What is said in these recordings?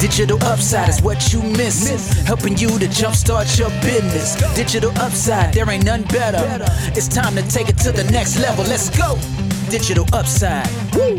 Digital upside is what you miss. Helping you to jumpstart your business. Digital upside, there ain't none better. It's time to take it to the next level. Let's go. Digital upside. Woo.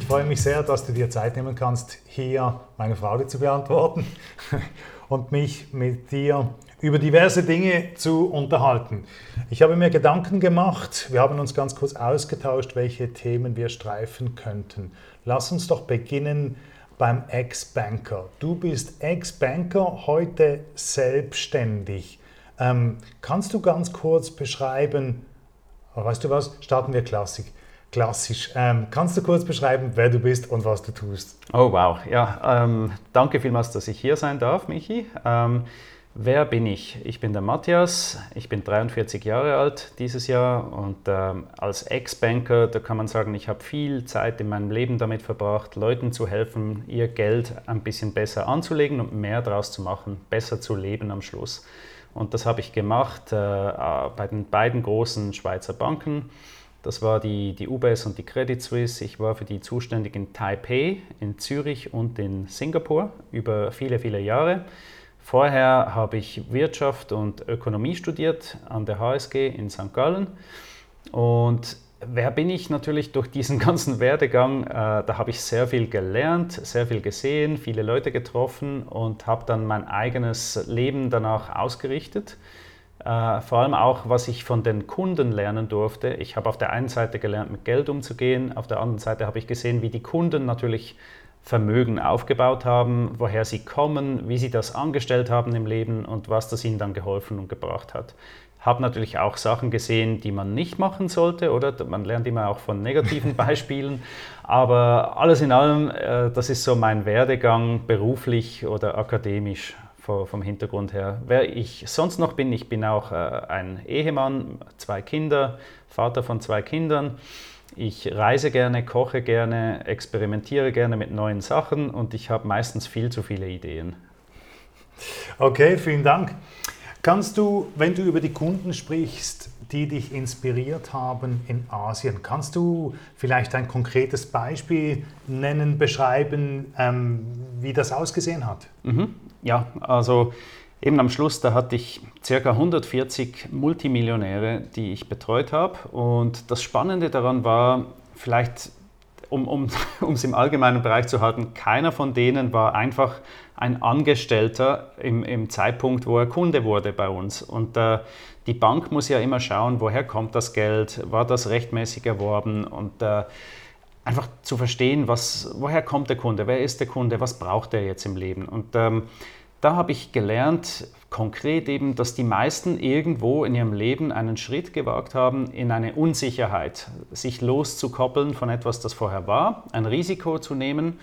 Ich freue mich sehr, dass du dir Zeit nehmen kannst, hier meine Frage zu beantworten und mich mit dir über diverse Dinge zu unterhalten. Ich habe mir Gedanken gemacht, wir haben uns ganz kurz ausgetauscht, welche Themen wir streifen könnten. Lass uns doch beginnen beim Ex-Banker. Du bist Ex-Banker, heute selbstständig. Ähm, kannst du ganz kurz beschreiben, weißt du was, starten wir Klassik. Klassisch. Ähm, kannst du kurz beschreiben, wer du bist und was du tust? Oh wow, ja, ähm, danke vielmals, dass ich hier sein darf, Michi. Wer bin ich? Ich bin der Matthias, ich bin 43 Jahre alt dieses Jahr und ähm, als Ex-Banker, da kann man sagen, ich habe viel Zeit in meinem Leben damit verbracht, Leuten zu helfen, ihr Geld ein bisschen besser anzulegen und mehr daraus zu machen, besser zu leben am Schluss. Und das habe ich gemacht äh, bei den beiden großen Schweizer Banken. Das war die, die UBS und die Credit Suisse. Ich war für die zuständig in Taipei, in Zürich und in Singapur über viele, viele Jahre. Vorher habe ich Wirtschaft und Ökonomie studiert an der HSG in St. Gallen. Und wer bin ich natürlich durch diesen ganzen Werdegang? Äh, da habe ich sehr viel gelernt, sehr viel gesehen, viele Leute getroffen und habe dann mein eigenes Leben danach ausgerichtet. Äh, vor allem auch, was ich von den Kunden lernen durfte. Ich habe auf der einen Seite gelernt, mit Geld umzugehen, auf der anderen Seite habe ich gesehen, wie die Kunden natürlich Vermögen aufgebaut haben, woher sie kommen, wie sie das angestellt haben im Leben und was das ihnen dann geholfen und gebracht hat. Habe natürlich auch Sachen gesehen, die man nicht machen sollte, oder? Man lernt immer auch von negativen Beispielen. Aber alles in allem, äh, das ist so mein Werdegang beruflich oder akademisch vom Hintergrund her. Wer ich sonst noch bin, ich bin auch äh, ein Ehemann, zwei Kinder, Vater von zwei Kindern. Ich reise gerne, koche gerne, experimentiere gerne mit neuen Sachen und ich habe meistens viel zu viele Ideen. Okay, vielen Dank. Kannst du, wenn du über die Kunden sprichst, die dich inspiriert haben in Asien, kannst du vielleicht ein konkretes Beispiel nennen, beschreiben, ähm, wie das ausgesehen hat? Mhm. Ja, also eben am Schluss, da hatte ich ca. 140 Multimillionäre, die ich betreut habe. Und das Spannende daran war, vielleicht um, um es im allgemeinen Bereich zu halten, keiner von denen war einfach ein Angestellter im, im Zeitpunkt, wo er Kunde wurde bei uns. Und äh, die Bank muss ja immer schauen, woher kommt das Geld, war das rechtmäßig erworben und äh, einfach zu verstehen, was, woher kommt der Kunde, wer ist der Kunde, was braucht er jetzt im Leben. Und ähm, da habe ich gelernt, konkret eben, dass die meisten irgendwo in ihrem Leben einen Schritt gewagt haben in eine Unsicherheit, sich loszukoppeln von etwas, das vorher war, ein Risiko zu nehmen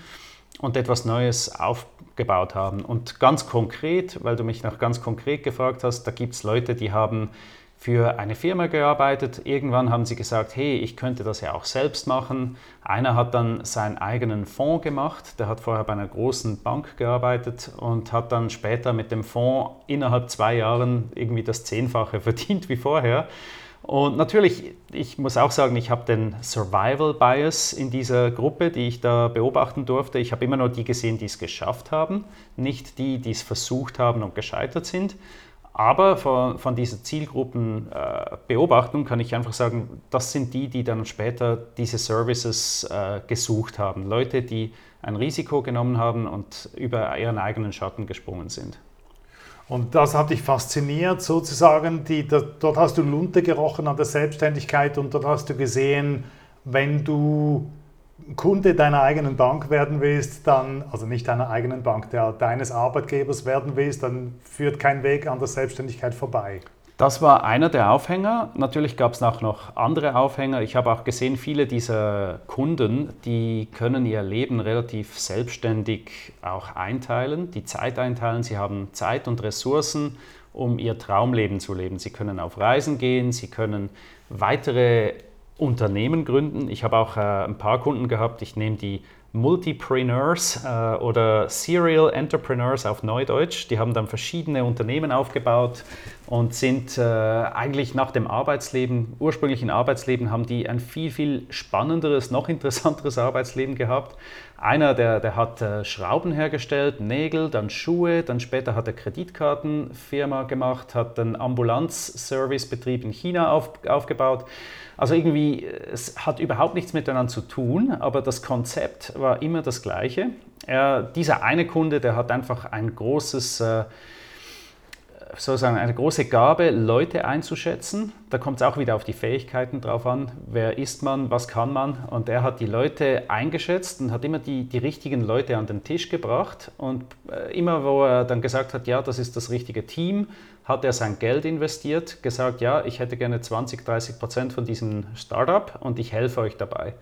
und etwas Neues aufgebaut haben. Und ganz konkret, weil du mich nach ganz konkret gefragt hast, da gibt es Leute, die haben für eine Firma gearbeitet. Irgendwann haben sie gesagt, hey, ich könnte das ja auch selbst machen. Einer hat dann seinen eigenen Fonds gemacht. Der hat vorher bei einer großen Bank gearbeitet und hat dann später mit dem Fonds innerhalb zwei Jahren irgendwie das Zehnfache verdient wie vorher. Und natürlich, ich muss auch sagen, ich habe den Survival Bias in dieser Gruppe, die ich da beobachten durfte. Ich habe immer nur die gesehen, die es geschafft haben, nicht die, die es versucht haben und gescheitert sind. Aber von, von dieser Zielgruppenbeobachtung äh, kann ich einfach sagen, das sind die, die dann später diese Services äh, gesucht haben. Leute, die ein Risiko genommen haben und über ihren eigenen Schatten gesprungen sind. Und das hat dich fasziniert, sozusagen. Die, dort hast du Lunte gerochen an der Selbstständigkeit und dort hast du gesehen, wenn du Kunde deiner eigenen Bank werden willst, dann, also nicht deiner eigenen Bank, der deines Arbeitgebers werden willst, dann führt kein Weg an der Selbstständigkeit vorbei. Das war einer der Aufhänger. Natürlich gab es auch noch andere Aufhänger. Ich habe auch gesehen, viele dieser Kunden, die können ihr Leben relativ selbstständig auch einteilen, die Zeit einteilen. Sie haben Zeit und Ressourcen, um ihr Traumleben zu leben. Sie können auf Reisen gehen, sie können weitere Unternehmen gründen. Ich habe auch äh, ein paar Kunden gehabt, ich nehme die Multipreneurs äh, oder Serial Entrepreneurs auf Neudeutsch. Die haben dann verschiedene Unternehmen aufgebaut, und sind äh, eigentlich nach dem Arbeitsleben, ursprünglichen Arbeitsleben, haben die ein viel, viel spannenderes, noch interessanteres Arbeitsleben gehabt. Einer, der, der hat äh, Schrauben hergestellt, Nägel, dann Schuhe, dann später hat er Kreditkartenfirma gemacht, hat einen Ambulanzservicebetrieb in China auf, aufgebaut. Also irgendwie, es hat überhaupt nichts miteinander zu tun, aber das Konzept war immer das gleiche. Er, dieser eine Kunde, der hat einfach ein großes... Äh, sozusagen eine große Gabe, Leute einzuschätzen. Da kommt es auch wieder auf die Fähigkeiten drauf an. Wer ist man, was kann man? Und er hat die Leute eingeschätzt und hat immer die, die richtigen Leute an den Tisch gebracht. Und äh, immer, wo er dann gesagt hat, ja, das ist das richtige Team, hat er sein Geld investiert, gesagt, ja, ich hätte gerne 20, 30 Prozent von diesem Startup und ich helfe euch dabei.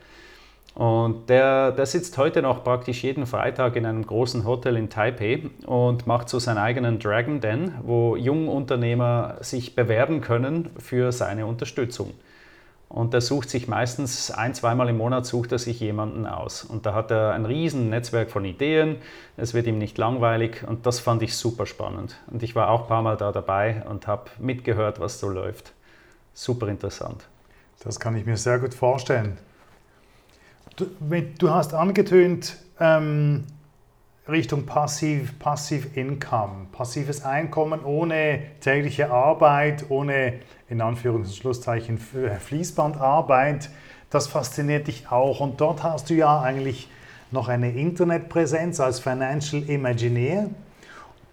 Und der, der sitzt heute noch praktisch jeden Freitag in einem großen Hotel in Taipei und macht so seinen eigenen Dragon Den, wo Jungunternehmer sich bewerben können für seine Unterstützung. Und er sucht sich meistens ein, zweimal im Monat sucht er sich jemanden aus. Und da hat er ein riesen Netzwerk von Ideen. Es wird ihm nicht langweilig und das fand ich super spannend. Und ich war auch ein paar Mal da dabei und habe mitgehört, was so läuft. Super interessant. Das kann ich mir sehr gut vorstellen. Du, du hast angetönt ähm, Richtung Passiv, Passive Income, passives Einkommen ohne tägliche Arbeit, ohne in Anführungs- und Schlusszeichen Fließbandarbeit. Das fasziniert dich auch. Und dort hast du ja eigentlich noch eine Internetpräsenz als Financial Imagineer.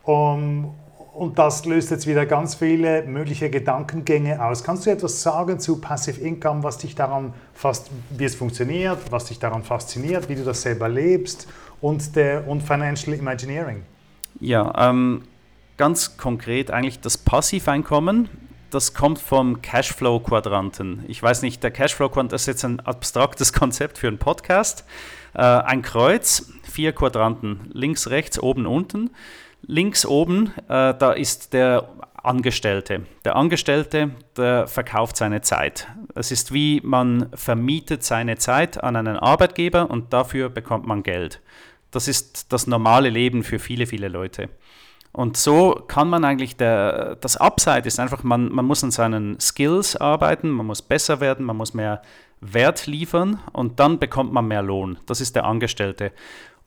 Um, und das löst jetzt wieder ganz viele mögliche Gedankengänge aus. Kannst du etwas sagen zu Passive Income, was dich daran fast, wie es funktioniert, was dich daran fasziniert, wie du das selber lebst und, der, und Financial Imagineering? Ja, ähm, ganz konkret eigentlich das Passiveinkommen. Das kommt vom Cashflow-Quadranten. Ich weiß nicht, der Cashflow-Quadrant ist jetzt ein abstraktes Konzept für einen Podcast. Äh, ein Kreuz, vier Quadranten, links, rechts, oben, unten. Links oben, äh, da ist der Angestellte. Der Angestellte, der verkauft seine Zeit. Es ist wie man vermietet seine Zeit an einen Arbeitgeber und dafür bekommt man Geld. Das ist das normale Leben für viele, viele Leute. Und so kann man eigentlich, der, das Upside ist einfach, man, man muss an seinen Skills arbeiten, man muss besser werden, man muss mehr Wert liefern und dann bekommt man mehr Lohn. Das ist der Angestellte.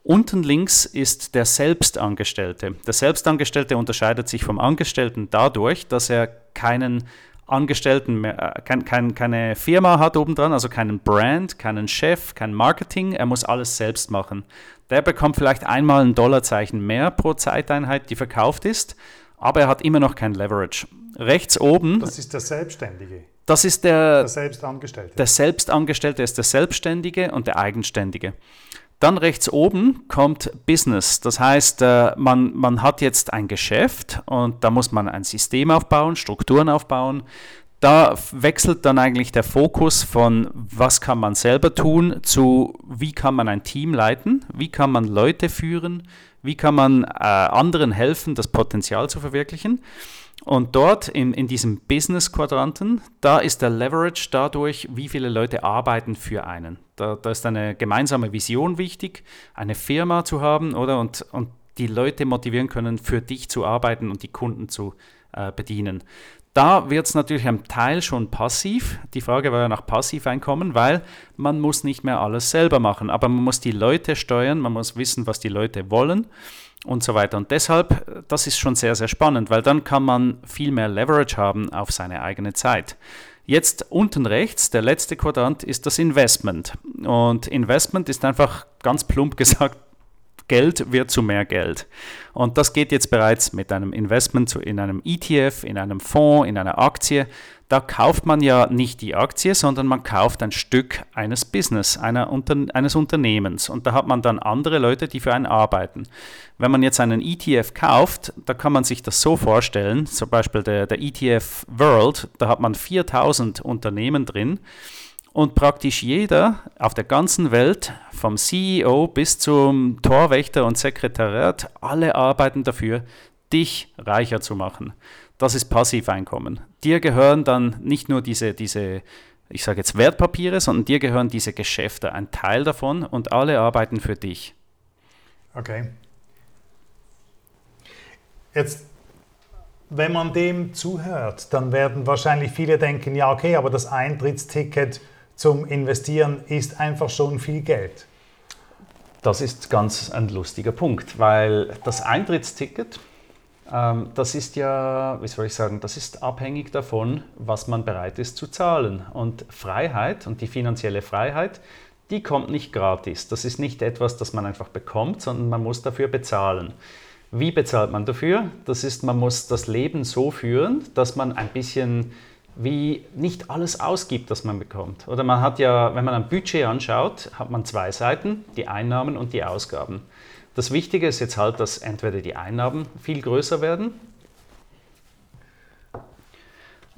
Unten links ist der Selbstangestellte. Der Selbstangestellte unterscheidet sich vom Angestellten dadurch, dass er keinen Angestellten mehr, äh, kein, kein, keine Firma hat obendran, also keinen Brand, keinen Chef, kein Marketing. Er muss alles selbst machen. Der bekommt vielleicht einmal ein Dollarzeichen mehr pro Zeiteinheit, die verkauft ist, aber er hat immer noch kein Leverage. Rechts oben. Das ist der Selbstständige. Das ist der, der Selbstangestellte. Der Selbstangestellte ist der Selbstständige und der Eigenständige. Dann rechts oben kommt Business. Das heißt, äh, man, man hat jetzt ein Geschäft und da muss man ein System aufbauen, Strukturen aufbauen. Da wechselt dann eigentlich der Fokus von, was kann man selber tun, zu, wie kann man ein Team leiten, wie kann man Leute führen, wie kann man äh, anderen helfen, das Potenzial zu verwirklichen. Und dort in, in diesem Business-Quadranten, da ist der Leverage dadurch, wie viele Leute arbeiten für einen. Da, da ist eine gemeinsame Vision wichtig, eine Firma zu haben, oder? Und, und die Leute motivieren können, für dich zu arbeiten und die Kunden zu äh, bedienen. Da wird es natürlich am Teil schon passiv. Die Frage war ja nach Passiveinkommen, weil man muss nicht mehr alles selber machen, aber man muss die Leute steuern, man muss wissen, was die Leute wollen und so weiter. Und deshalb, das ist schon sehr, sehr spannend, weil dann kann man viel mehr Leverage haben auf seine eigene Zeit. Jetzt unten rechts, der letzte Quadrant, ist das Investment. Und Investment ist einfach ganz plump gesagt Geld wird zu mehr Geld. Und das geht jetzt bereits mit einem Investment in einem ETF, in einem Fonds, in einer Aktie. Da kauft man ja nicht die Aktie, sondern man kauft ein Stück eines Business, Unter eines Unternehmens. Und da hat man dann andere Leute, die für einen arbeiten. Wenn man jetzt einen ETF kauft, da kann man sich das so vorstellen, zum Beispiel der, der ETF World, da hat man 4000 Unternehmen drin. Und praktisch jeder auf der ganzen Welt, vom CEO bis zum Torwächter und Sekretariat, alle arbeiten dafür, dich reicher zu machen. Das ist Passiveinkommen. Dir gehören dann nicht nur diese, diese ich sage jetzt Wertpapiere, sondern dir gehören diese Geschäfte, ein Teil davon und alle arbeiten für dich. Okay. Jetzt wenn man dem zuhört, dann werden wahrscheinlich viele denken, ja okay, aber das Eintrittsticket zum Investieren ist einfach schon viel Geld. Das ist ganz ein lustiger Punkt, weil das Eintrittsticket, ähm, das ist ja, wie soll ich sagen, das ist abhängig davon, was man bereit ist zu zahlen. Und Freiheit und die finanzielle Freiheit, die kommt nicht gratis. Das ist nicht etwas, das man einfach bekommt, sondern man muss dafür bezahlen. Wie bezahlt man dafür? Das ist, man muss das Leben so führen, dass man ein bisschen wie nicht alles ausgibt, das man bekommt. Oder man hat ja, wenn man ein Budget anschaut, hat man zwei Seiten, die Einnahmen und die Ausgaben. Das Wichtige ist jetzt halt, dass entweder die Einnahmen viel größer werden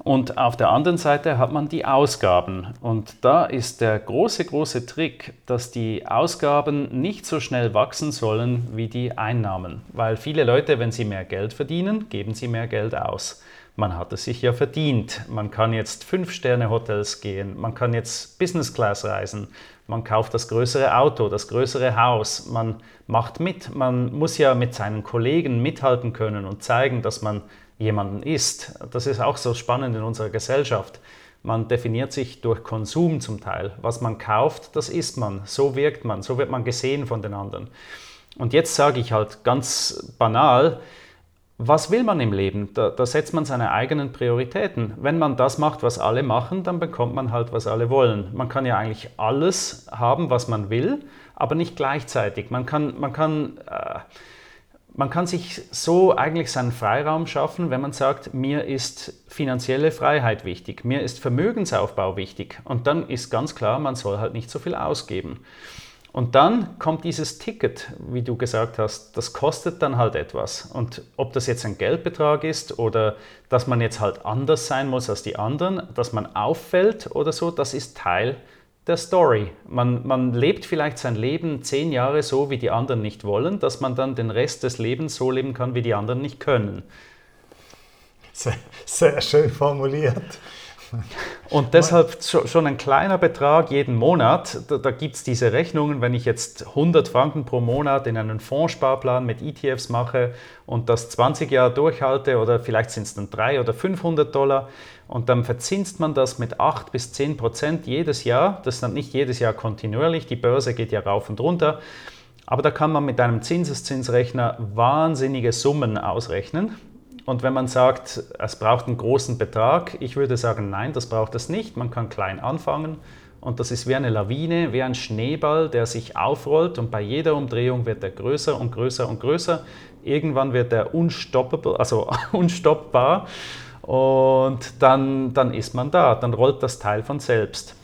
und auf der anderen Seite hat man die Ausgaben. Und da ist der große, große Trick, dass die Ausgaben nicht so schnell wachsen sollen wie die Einnahmen. Weil viele Leute, wenn sie mehr Geld verdienen, geben sie mehr Geld aus. Man hat es sich ja verdient. Man kann jetzt Fünf-Sterne-Hotels gehen, man kann jetzt Business Class reisen, man kauft das größere Auto, das größere Haus, man macht mit. Man muss ja mit seinen Kollegen mithalten können und zeigen, dass man jemanden ist. Das ist auch so spannend in unserer Gesellschaft. Man definiert sich durch Konsum zum Teil. Was man kauft, das isst man. So wirkt man, so wird man gesehen von den anderen. Und jetzt sage ich halt ganz banal, was will man im Leben? Da, da, setzt man seine eigenen Prioritäten. Wenn man das macht, was alle machen, dann bekommt man halt, was alle wollen. Man kann ja eigentlich alles haben, was man will, aber nicht gleichzeitig. Man kann, man kann äh, man kann sich so eigentlich seinen Freiraum schaffen, wenn man sagt, mir ist finanzielle Freiheit wichtig, mir ist Vermögensaufbau wichtig. Und dann ist ganz klar, man soll halt nicht so viel ausgeben. Und dann kommt dieses Ticket, wie du gesagt hast, das kostet dann halt etwas. Und ob das jetzt ein Geldbetrag ist oder dass man jetzt halt anders sein muss als die anderen, dass man auffällt oder so, das ist Teil der Story. Man, man lebt vielleicht sein Leben zehn Jahre so, wie die anderen nicht wollen, dass man dann den Rest des Lebens so leben kann, wie die anderen nicht können. Sehr, sehr schön formuliert. Und deshalb schon ein kleiner Betrag jeden Monat. Da, da gibt es diese Rechnungen, wenn ich jetzt 100 Franken pro Monat in einen Fondssparplan mit ETFs mache und das 20 Jahre durchhalte oder vielleicht sind es dann 300 oder 500 Dollar und dann verzinst man das mit 8 bis 10 Prozent jedes Jahr. Das ist dann nicht jedes Jahr kontinuierlich, die Börse geht ja rauf und runter. Aber da kann man mit einem Zinseszinsrechner wahnsinnige Summen ausrechnen. Und wenn man sagt, es braucht einen großen Betrag, ich würde sagen, nein, das braucht es nicht. Man kann klein anfangen und das ist wie eine Lawine, wie ein Schneeball, der sich aufrollt und bei jeder Umdrehung wird er größer und größer und größer. Irgendwann wird er unstoppable, also unstoppbar und dann, dann ist man da, dann rollt das Teil von selbst.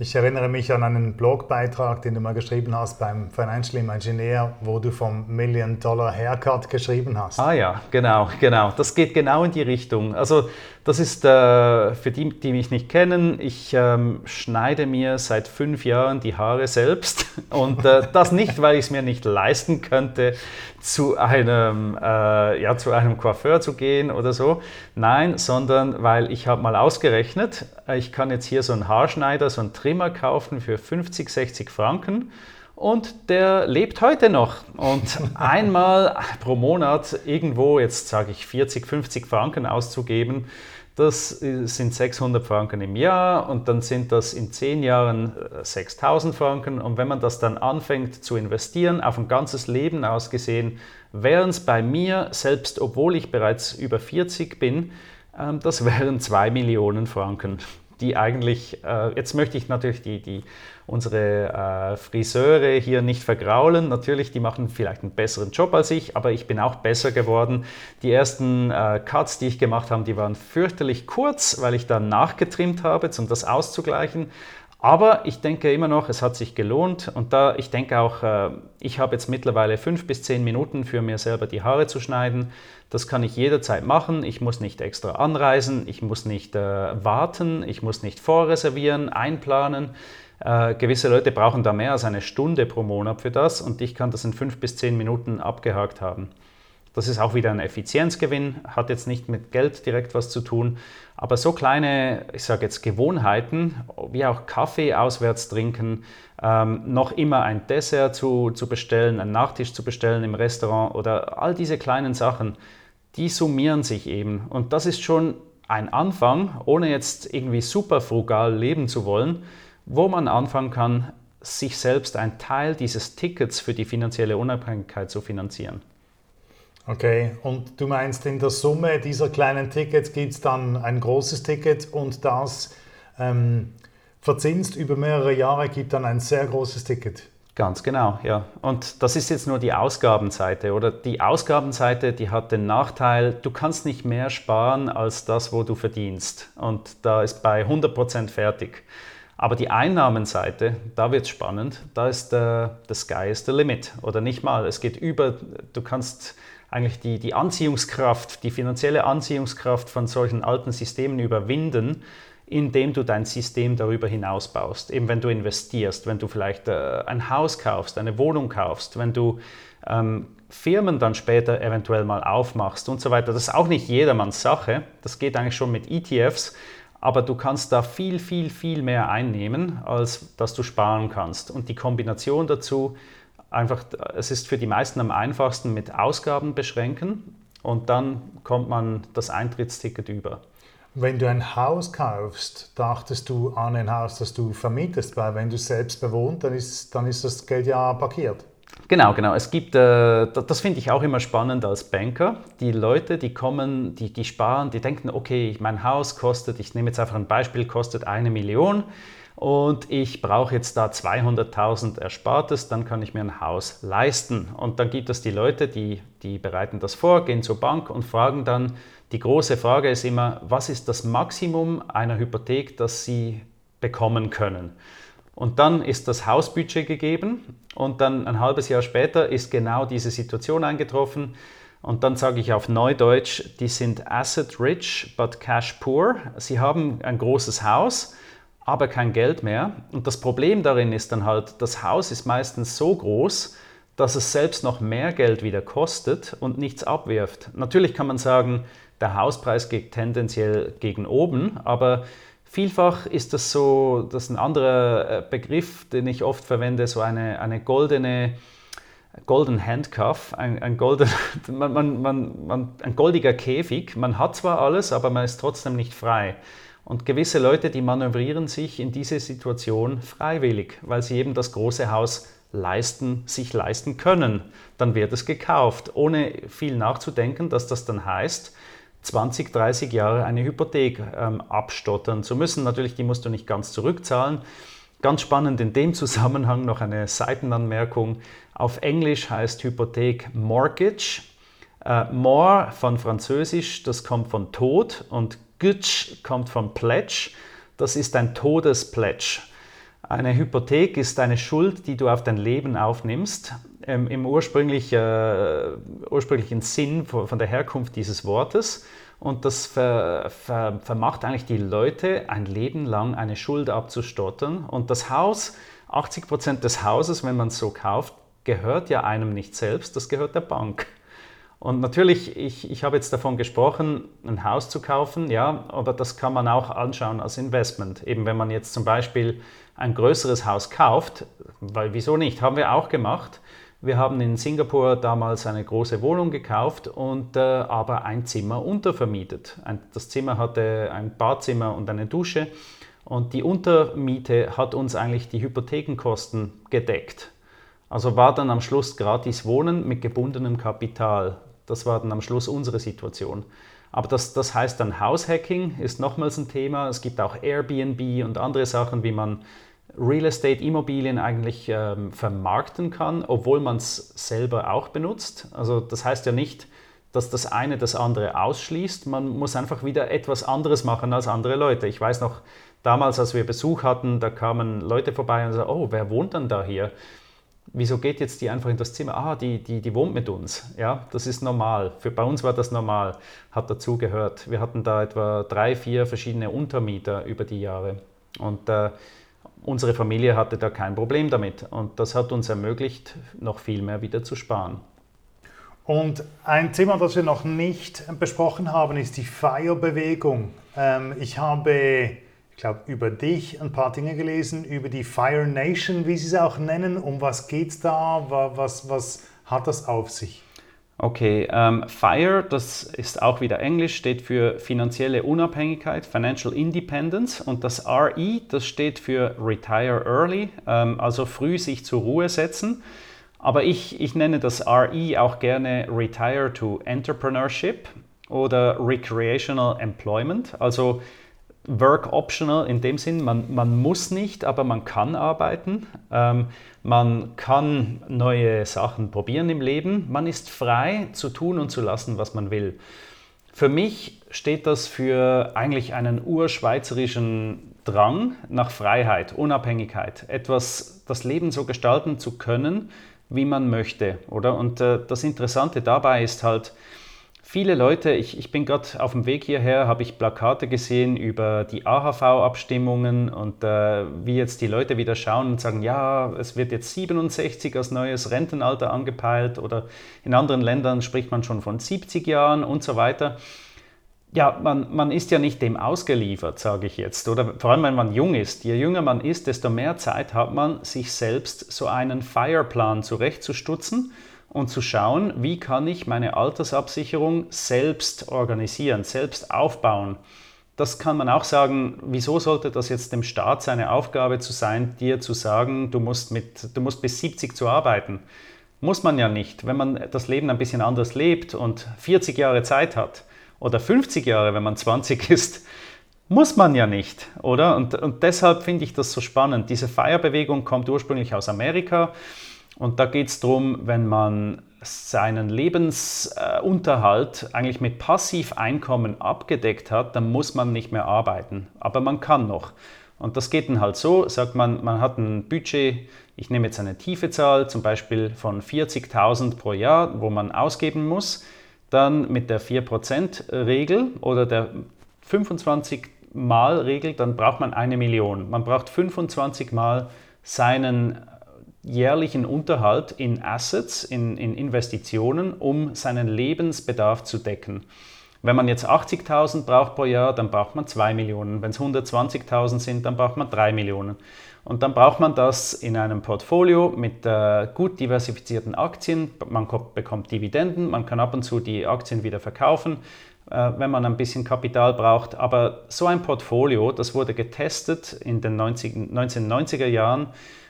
Ich erinnere mich an einen Blogbeitrag, den du mal geschrieben hast beim Financial Engineer, wo du vom Million Dollar Haircut geschrieben hast. Ah ja, genau, genau. Das geht genau in die Richtung. Also das ist äh, für die, die mich nicht kennen, ich ähm, schneide mir seit fünf Jahren die Haare selbst und äh, das nicht, weil ich es mir nicht leisten könnte, zu einem, äh, ja, zu einem Coiffeur zu gehen oder so. Nein, sondern weil ich habe mal ausgerechnet, ich kann jetzt hier so einen Haarschneider, so einen Trimmer kaufen für 50, 60 Franken und der lebt heute noch. Und einmal pro Monat irgendwo, jetzt sage ich 40, 50 Franken auszugeben, das sind 600 Franken im Jahr und dann sind das in 10 Jahren 6000 äh, Franken. Und wenn man das dann anfängt zu investieren, auf ein ganzes Leben ausgesehen, wären es bei mir, selbst obwohl ich bereits über 40 bin, ähm, das wären 2 Millionen Franken die eigentlich, äh, jetzt möchte ich natürlich die, die, unsere äh, Friseure hier nicht vergraulen. Natürlich, die machen vielleicht einen besseren Job als ich, aber ich bin auch besser geworden. Die ersten äh, Cuts, die ich gemacht habe, die waren fürchterlich kurz, weil ich dann nachgetrimmt habe, um das auszugleichen. Aber ich denke immer noch, es hat sich gelohnt und da ich denke auch, äh, ich habe jetzt mittlerweile fünf bis zehn Minuten für mir selber die Haare zu schneiden. Das kann ich jederzeit machen. Ich muss nicht extra anreisen, ich muss nicht äh, warten, ich muss nicht vorreservieren, einplanen. Äh, gewisse Leute brauchen da mehr als eine Stunde pro Monat für das und ich kann das in fünf bis zehn Minuten abgehakt haben. Das ist auch wieder ein Effizienzgewinn, hat jetzt nicht mit Geld direkt was zu tun, aber so kleine, ich sage jetzt Gewohnheiten, wie auch Kaffee auswärts trinken, ähm, noch immer ein Dessert zu, zu bestellen, einen Nachtisch zu bestellen im Restaurant oder all diese kleinen Sachen, die summieren sich eben. Und das ist schon ein Anfang, ohne jetzt irgendwie super frugal leben zu wollen, wo man anfangen kann, sich selbst einen Teil dieses Tickets für die finanzielle Unabhängigkeit zu finanzieren. Okay, und du meinst, in der Summe dieser kleinen Tickets gibt es dann ein großes Ticket und das ähm, verzinst über mehrere Jahre gibt dann ein sehr großes Ticket. Ganz genau, ja. Und das ist jetzt nur die Ausgabenseite. Oder die Ausgabenseite, die hat den Nachteil, du kannst nicht mehr sparen als das, wo du verdienst. Und da ist bei 100% fertig. Aber die Einnahmenseite, da wird es spannend. Da ist der, the sky is the limit. Oder nicht mal. Es geht über, du kannst eigentlich die, die Anziehungskraft, die finanzielle Anziehungskraft von solchen alten Systemen überwinden, indem du dein System darüber hinaus baust. Eben wenn du investierst, wenn du vielleicht äh, ein Haus kaufst, eine Wohnung kaufst, wenn du ähm, Firmen dann später eventuell mal aufmachst und so weiter. Das ist auch nicht jedermanns Sache. Das geht eigentlich schon mit ETFs, aber du kannst da viel, viel, viel mehr einnehmen, als dass du sparen kannst. Und die Kombination dazu einfach, es ist für die meisten am einfachsten mit Ausgaben beschränken und dann kommt man das Eintrittsticket über. Wenn du ein Haus kaufst, dachtest du an ein Haus, das du vermietest, weil wenn du es selbst bewohnt, dann ist, dann ist das Geld ja parkiert. Genau, genau. Es gibt, äh, das finde ich auch immer spannend als Banker. Die Leute, die kommen, die, die sparen, die denken, okay, mein Haus kostet, ich nehme jetzt einfach ein Beispiel, kostet eine Million und ich brauche jetzt da 200.000 Erspartes, dann kann ich mir ein Haus leisten. Und dann gibt es die Leute, die, die bereiten das vor, gehen zur Bank und fragen dann, die große Frage ist immer, was ist das Maximum einer Hypothek, das sie bekommen können? Und dann ist das Hausbudget gegeben und dann ein halbes Jahr später ist genau diese Situation eingetroffen. Und dann sage ich auf Neudeutsch, die sind asset rich but cash poor. Sie haben ein großes Haus, aber kein Geld mehr. Und das Problem darin ist dann halt, das Haus ist meistens so groß, dass es selbst noch mehr Geld wieder kostet und nichts abwirft. Natürlich kann man sagen, der Hauspreis geht tendenziell gegen oben, aber vielfach ist das so, das ist ein anderer äh, Begriff, den ich oft verwende, so eine, eine goldene Golden Handcuff, ein, ein, golden, man, man, man, ein goldiger Käfig. Man hat zwar alles, aber man ist trotzdem nicht frei. Und gewisse Leute, die manövrieren sich in diese Situation freiwillig, weil sie eben das große Haus leisten, sich leisten können. Dann wird es gekauft, ohne viel nachzudenken, dass das dann heißt, 20, 30 Jahre eine Hypothek ähm, abstottern zu müssen. Natürlich, die musst du nicht ganz zurückzahlen. Ganz spannend in dem Zusammenhang noch eine Seitenanmerkung. Auf Englisch heißt Hypothek Mortgage. Äh, more von Französisch, das kommt von Tod und Gütsch kommt von Pledge. Das ist ein Todespledge. Eine Hypothek ist eine Schuld, die du auf dein Leben aufnimmst. Ähm, Im ursprünglich, äh, ursprünglichen Sinn von, von, der Herkunft dieses Wortes. Und das ver, ver, vermacht eigentlich die Leute, ein Leben lang eine Schuld abzustottern. Und das Haus, 80 Prozent des Hauses, wenn man es so kauft, gehört ja einem nicht selbst, das gehört der Bank. Und natürlich, ich, ich habe jetzt davon gesprochen, ein Haus zu kaufen, ja, aber das kann man auch anschauen als Investment. Eben wenn man jetzt zum Beispiel ein größeres Haus kauft, weil wieso nicht, haben wir auch gemacht. Wir haben in Singapur damals eine große Wohnung gekauft und äh, aber ein Zimmer untervermietet. Ein, das Zimmer hatte ein Badzimmer und eine Dusche und die Untermiete hat uns eigentlich die Hypothekenkosten gedeckt. Also war dann am Schluss gratis Wohnen mit gebundenem Kapital. Das war dann am Schluss unsere Situation. Aber das, das heißt dann Haushacking ist nochmals ein Thema. Es gibt auch Airbnb und andere Sachen, wie man Real Estate Immobilien eigentlich ähm, vermarkten kann, obwohl man es selber auch benutzt. Also das heißt ja nicht, dass das eine das andere ausschließt. Man muss einfach wieder etwas anderes machen als andere Leute. Ich weiß noch, damals, als wir Besuch hatten, da kamen Leute vorbei und sagten, oh, wer wohnt dann da hier? wieso geht jetzt die einfach in das Zimmer? Ah, die, die, die wohnt mit uns. Ja, das ist normal. Für, bei uns war das normal, hat dazugehört. Wir hatten da etwa drei, vier verschiedene Untermieter über die Jahre. Und äh, unsere Familie hatte da kein Problem damit. Und das hat uns ermöglicht, noch viel mehr wieder zu sparen. Und ein Thema, das wir noch nicht besprochen haben, ist die Feierbewegung. Ähm, ich habe ich glaube, über dich ein paar Dinge gelesen, über die Fire Nation, wie sie es auch nennen. Um was geht es da? Was, was hat das auf sich? Okay, ähm, FIRE, das ist auch wieder Englisch, steht für finanzielle Unabhängigkeit, Financial Independence. Und das RE, das steht für Retire Early, ähm, also früh sich zur Ruhe setzen. Aber ich, ich nenne das RE auch gerne Retire to Entrepreneurship oder Recreational Employment. Also Work optional in dem Sinn, man, man muss nicht, aber man kann arbeiten. Ähm, man kann neue Sachen probieren im Leben. Man ist frei zu tun und zu lassen, was man will. Für mich steht das für eigentlich einen urschweizerischen Drang nach Freiheit, Unabhängigkeit, etwas, das Leben so gestalten zu können, wie man möchte, oder? Und äh, das Interessante dabei ist halt, viele Leute, ich, ich bin gerade auf dem Weg hierher, habe ich Plakate gesehen über die AHV-Abstimmungen und äh, wie jetzt die Leute wieder schauen und sagen, ja, es wird jetzt 67 als neues Rentenalter angepeilt oder in anderen Ländern spricht man schon von 70 Jahren und so weiter. Ja, man, man ist ja nicht dem ausgeliefert, sage ich jetzt. Oder vor allem, wenn man jung ist. Je jünger man ist, desto mehr Zeit hat man, sich selbst so einen Fireplan zurechtzustutzen und zu schauen, wie kann ich meine Altersabsicherung selbst organisieren, selbst aufbauen. Das kann man auch sagen, wieso sollte das jetzt dem Staat seine Aufgabe zu sein, dir zu sagen, du musst, mit, du musst bis 70 zu arbeiten? Muss man ja nicht. Wenn man das Leben ein bisschen anders lebt und 40 Jahre Zeit hat oder 50 Jahre, wenn man 20 ist, muss man ja nicht, oder? Und, und deshalb finde ich das so spannend. Diese Feierbewegung kommt ursprünglich aus Amerika und da geht es darum, wenn man seinen Lebensunterhalt eigentlich mit Passiveinkommen abgedeckt hat, dann muss man nicht mehr arbeiten. Aber man kann noch. Und das geht dann halt so, sagt man, man hat ein Budget, ich nehme jetzt eine tiefe Zahl, zum Beispiel von 40.000 pro Jahr, wo man ausgeben muss, dann mit der 4%-Regel oder der 25-Mal-Regel, dann braucht man eine Million. Man braucht 25 Mal seinen jährlichen Unterhalt in Assets, in, in Investitionen, um seinen Lebensbedarf zu decken. Wenn man jetzt 80.000 braucht pro Jahr, dann braucht man 2 Millionen. Wenn es 120.000 sind, dann braucht man 3 Millionen. Und dann braucht man das in einem Portfolio mit äh, gut diversifizierten Aktien. Man bekommt Dividenden, man kann ab und zu die Aktien wieder verkaufen, äh, wenn man ein bisschen Kapital braucht. Aber so ein Portfolio, das wurde getestet in den 90, 1990er Jahren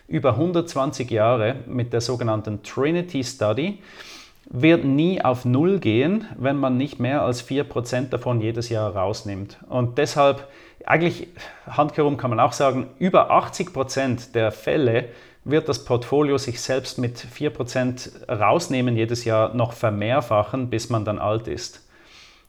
über 120 Jahre mit der sogenannten Trinity Study wird nie auf Null gehen, wenn man nicht mehr als 4% davon jedes Jahr rausnimmt. Und deshalb, eigentlich handherum kann man auch sagen, über 80% der Fälle wird das Portfolio sich selbst mit 4% rausnehmen jedes Jahr noch vermehrfachen, bis man dann alt ist.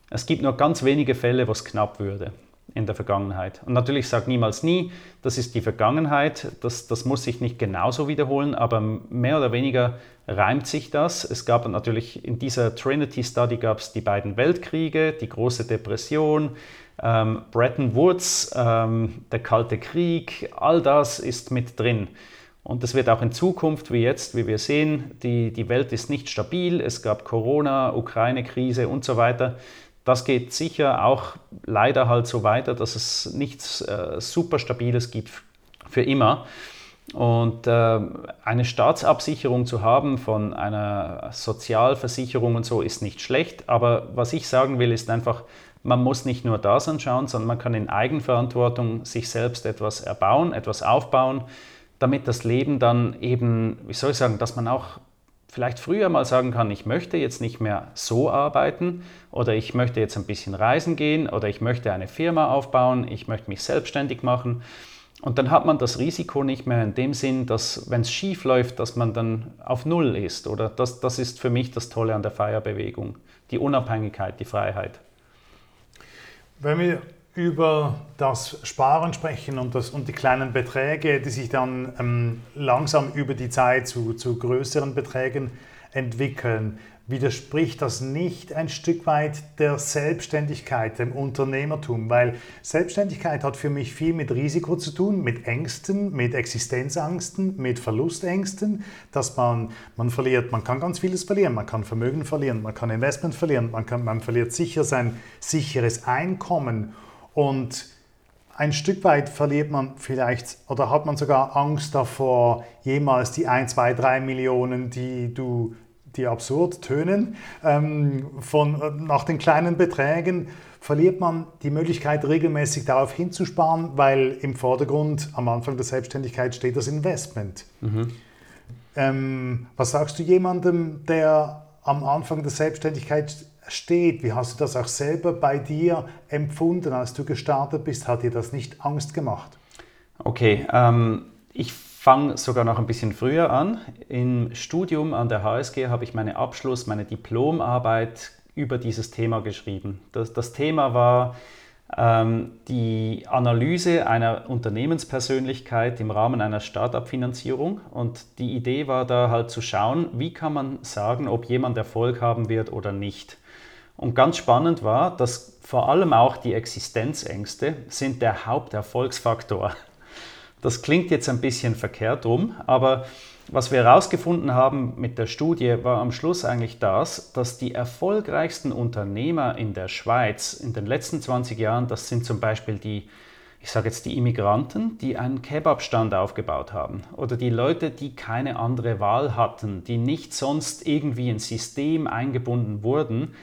Es gibt nur ganz wenige Fälle, wo es knapp würde in der Vergangenheit. Und natürlich sagt niemals nie, das ist die Vergangenheit, das, das muss sich nicht genauso wiederholen, aber mehr oder weniger reimt sich das. Es gab natürlich in dieser Trinity Study gab es die beiden Weltkriege, die große Depression, ähm, Bretton Woods, ähm, der Kalte Krieg, all das ist mit drin. Und es wird auch in Zukunft, wie jetzt, wie wir sehen, die, die Welt ist nicht stabil, es gab Corona, Ukraine-Krise und so weiter. Das geht sicher auch leider halt so weiter, dass es nichts äh, super Stabiles gibt für immer. Und äh, eine Staatsabsicherung zu haben von einer Sozialversicherung und so ist nicht schlecht. Aber was ich sagen will, ist einfach, man muss nicht nur das anschauen, sondern man kann in Eigenverantwortung sich selbst etwas erbauen, etwas aufbauen, damit das Leben dann eben, wie soll ich sagen, dass man auch vielleicht früher mal sagen kann, ich möchte jetzt nicht mehr so arbeiten oder ich möchte jetzt ein bisschen reisen gehen oder ich möchte eine Firma aufbauen, ich möchte mich selbstständig machen. Und dann hat man das Risiko nicht mehr in dem Sinn, dass wenn es schief läuft, dass man dann auf Null ist. Oder das, das ist für mich das Tolle an der Feierbewegung, die Unabhängigkeit, die Freiheit. Wenn wir über das Sparen sprechen und, das, und die kleinen Beträge, die sich dann ähm, langsam über die Zeit zu, zu größeren Beträgen entwickeln. Widerspricht das nicht ein Stück weit der Selbstständigkeit, dem Unternehmertum? Weil Selbstständigkeit hat für mich viel mit Risiko zu tun, mit Ängsten, mit Existenzangsten, mit Verlustängsten, dass man, man verliert, man kann ganz vieles verlieren, man kann Vermögen verlieren, man kann Investment verlieren, man, kann, man verliert sicher sein sicheres Einkommen und ein Stück weit verliert man vielleicht oder hat man sogar Angst davor, jemals die 1, 2, 3 Millionen, die du die absurd tönen, ähm, von, nach den kleinen Beträgen verliert man die Möglichkeit, regelmäßig darauf hinzusparen, weil im Vordergrund am Anfang der Selbstständigkeit steht das Investment. Mhm. Ähm, was sagst du jemandem, der am Anfang der Selbstständigkeit steht? Wie hast du das auch selber bei dir empfunden, als du gestartet bist? Hat dir das nicht Angst gemacht? Okay, ähm, ich fange sogar noch ein bisschen früher an. Im Studium an der HSG habe ich meine Abschluss, meine Diplomarbeit über dieses Thema geschrieben. Das, das Thema war ähm, die Analyse einer Unternehmenspersönlichkeit im Rahmen einer Start-up-Finanzierung. Und die Idee war da halt zu schauen, wie kann man sagen, ob jemand Erfolg haben wird oder nicht. Und ganz spannend war, dass vor allem auch die Existenzängste sind der Haupterfolgsfaktor. Das klingt jetzt ein bisschen verkehrt rum, aber was wir herausgefunden haben mit der Studie war am Schluss eigentlich das, dass die erfolgreichsten Unternehmer in der Schweiz in den letzten 20 Jahren, das sind zum Beispiel die, ich sage jetzt die Immigranten, die einen Kebabstand aufgebaut haben oder die Leute, die keine andere Wahl hatten, die nicht sonst irgendwie ins System eingebunden wurden,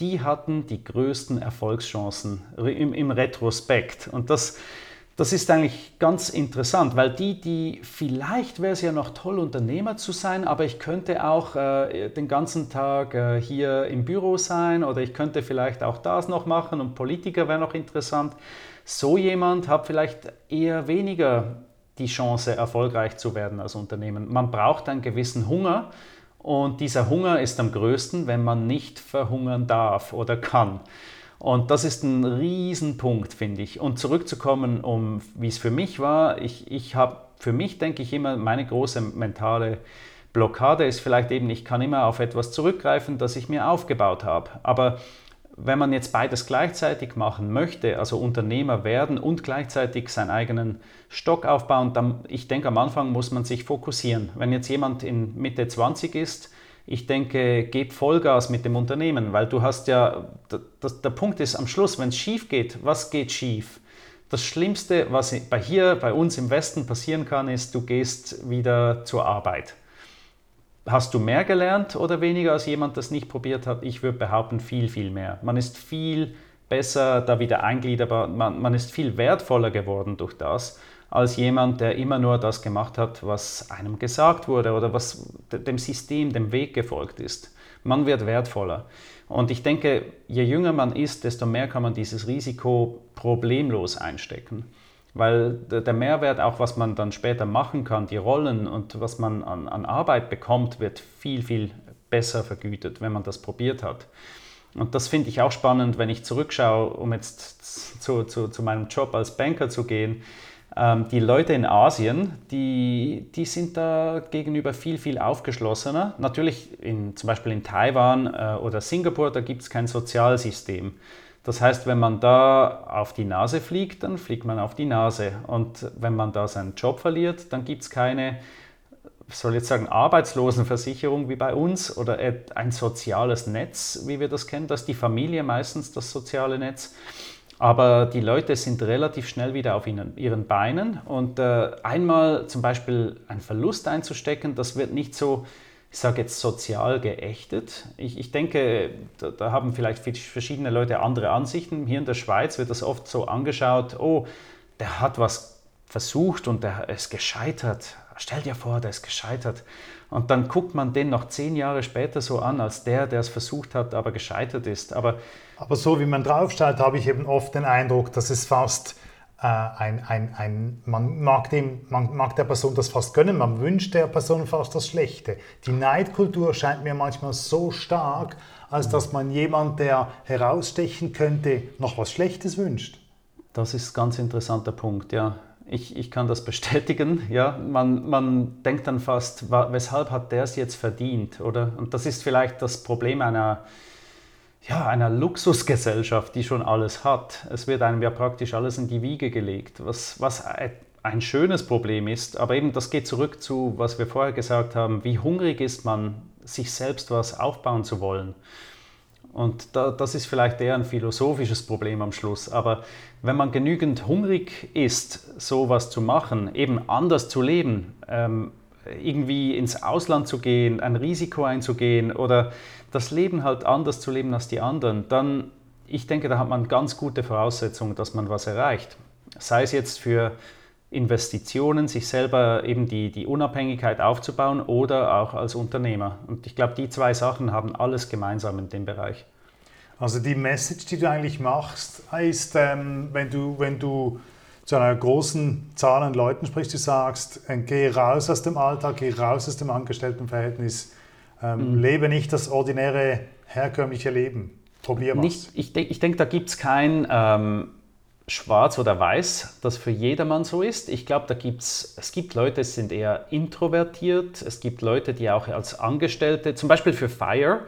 die hatten die größten Erfolgschancen im, im Retrospekt. Und das das ist eigentlich ganz interessant, weil die, die vielleicht wäre es ja noch toll, Unternehmer zu sein, aber ich könnte auch äh, den ganzen Tag äh, hier im Büro sein oder ich könnte vielleicht auch das noch machen und Politiker wäre noch interessant. So jemand hat vielleicht eher weniger die Chance, erfolgreich zu werden als Unternehmen. Man braucht einen gewissen Hunger und dieser Hunger ist am größten, wenn man nicht verhungern darf oder kann. Und das ist ein Riesenpunkt, finde ich. Und zurückzukommen, um wie es für mich war, ich, ich habe für mich, denke ich, immer meine große mentale Blockade ist vielleicht eben, ich kann immer auf etwas zurückgreifen, das ich mir aufgebaut habe. Aber wenn man jetzt beides gleichzeitig machen möchte, also Unternehmer werden und gleichzeitig seinen eigenen Stock aufbauen, dann, ich denke, am Anfang muss man sich fokussieren. Wenn jetzt jemand in Mitte 20 ist, ich denke, gib Vollgas mit dem Unternehmen, weil du hast ja, das, der Punkt ist am Schluss, wenn es schief geht, was geht schief? Das Schlimmste, was bei hier, bei uns im Westen passieren kann, ist, du gehst wieder zur Arbeit. Hast du mehr gelernt oder weniger als jemand, das nicht probiert hat? Ich würde behaupten, viel, viel mehr. Man ist viel besser da wieder eingliederbar, man, man ist viel wertvoller geworden durch das als jemand, der immer nur das gemacht hat, was einem gesagt wurde oder was dem System, dem Weg gefolgt ist. Man wird wertvoller. Und ich denke, je jünger man ist, desto mehr kann man dieses Risiko problemlos einstecken. Weil der Mehrwert, auch was man dann später machen kann, die Rollen und was man an, an Arbeit bekommt, wird viel, viel besser vergütet, wenn man das probiert hat. Und das finde ich auch spannend, wenn ich zurückschaue, um jetzt zu, zu, zu meinem Job als Banker zu gehen ähm, die Leute in Asien, die, die sind da gegenüber viel, viel aufgeschlossener. Natürlich in, zum Beispiel in Taiwan äh, oder Singapur, da gibt es kein Sozialsystem. Das heißt, wenn man da auf die Nase fliegt, dann fliegt man auf die Nase. Und wenn man da seinen Job verliert, dann gibt es keine, soll jetzt sagen, Arbeitslosenversicherung wie bei uns oder ein soziales Netz, wie wir das kennen. Das ist die Familie meistens das soziale Netz. Aber die Leute sind relativ schnell wieder auf ihren Beinen und äh, einmal zum Beispiel einen Verlust einzustecken, das wird nicht so, ich sage jetzt sozial geächtet. Ich, ich denke, da, da, haben vielleicht verschiedene Leute andere Ansichten. Hier in der Schweiz wird das oft so angeschaut, oh, der hat was versucht und der ist gescheitert. Stell dir vor, der ist gescheitert. Und dann guckt man den noch zehn Jahre später so an, als der, der es versucht hat, aber gescheitert ist. Aber, aber so wie man draufschaut, habe ich eben oft den Eindruck, dass es fast ein, ein, ein, man, mag dem, man mag der Person das fast gönnen, man wünscht der Person fast das Schlechte. Die Neidkultur scheint mir manchmal so stark, als dass man jemand, der herausstechen könnte, noch was Schlechtes wünscht. Das ist ein ganz interessanter Punkt, ja. Ich, ich kann das bestätigen. Ja, man, man denkt dann fast, weshalb hat der es jetzt verdient, oder? Und das ist vielleicht das Problem einer, ja, einer Luxusgesellschaft, die schon alles hat. Es wird einem ja praktisch alles in die Wiege gelegt, was, was ein schönes Problem ist. Aber eben, das geht zurück zu, was wir vorher gesagt haben, wie hungrig ist man, sich selbst was aufbauen zu wollen. Und da, das ist vielleicht eher ein philosophisches Problem am Schluss. Aber wenn man genügend hungrig ist, sowas zu machen, eben anders zu leben, ähm, irgendwie ins Ausland zu gehen, ein Risiko einzugehen oder das Leben halt anders zu leben als die anderen, dann, ich denke, da hat man ganz gute Voraussetzungen, dass man was erreicht. Sei es jetzt für Investitionen, sich selber eben die, die Unabhängigkeit aufzubauen oder auch als Unternehmer. Und ich glaube, die zwei Sachen haben alles gemeinsam in dem Bereich. Also die Message, die du eigentlich machst, ist, ähm, wenn, du, wenn du zu einer großen Zahl an Leuten sprichst, du sagst, äh, geh raus aus dem Alltag, geh raus aus dem Angestelltenverhältnis, ähm, mhm. lebe nicht das ordinäre, herkömmliche Leben. Probier. Nicht, ich denke, ich denk, da gibt es kein ähm, Schwarz oder Weiß, das für jedermann so ist. Ich glaube, da gibt's, es gibt Leute, die sind eher introvertiert. Es gibt Leute, die auch als Angestellte, zum Beispiel für Fire,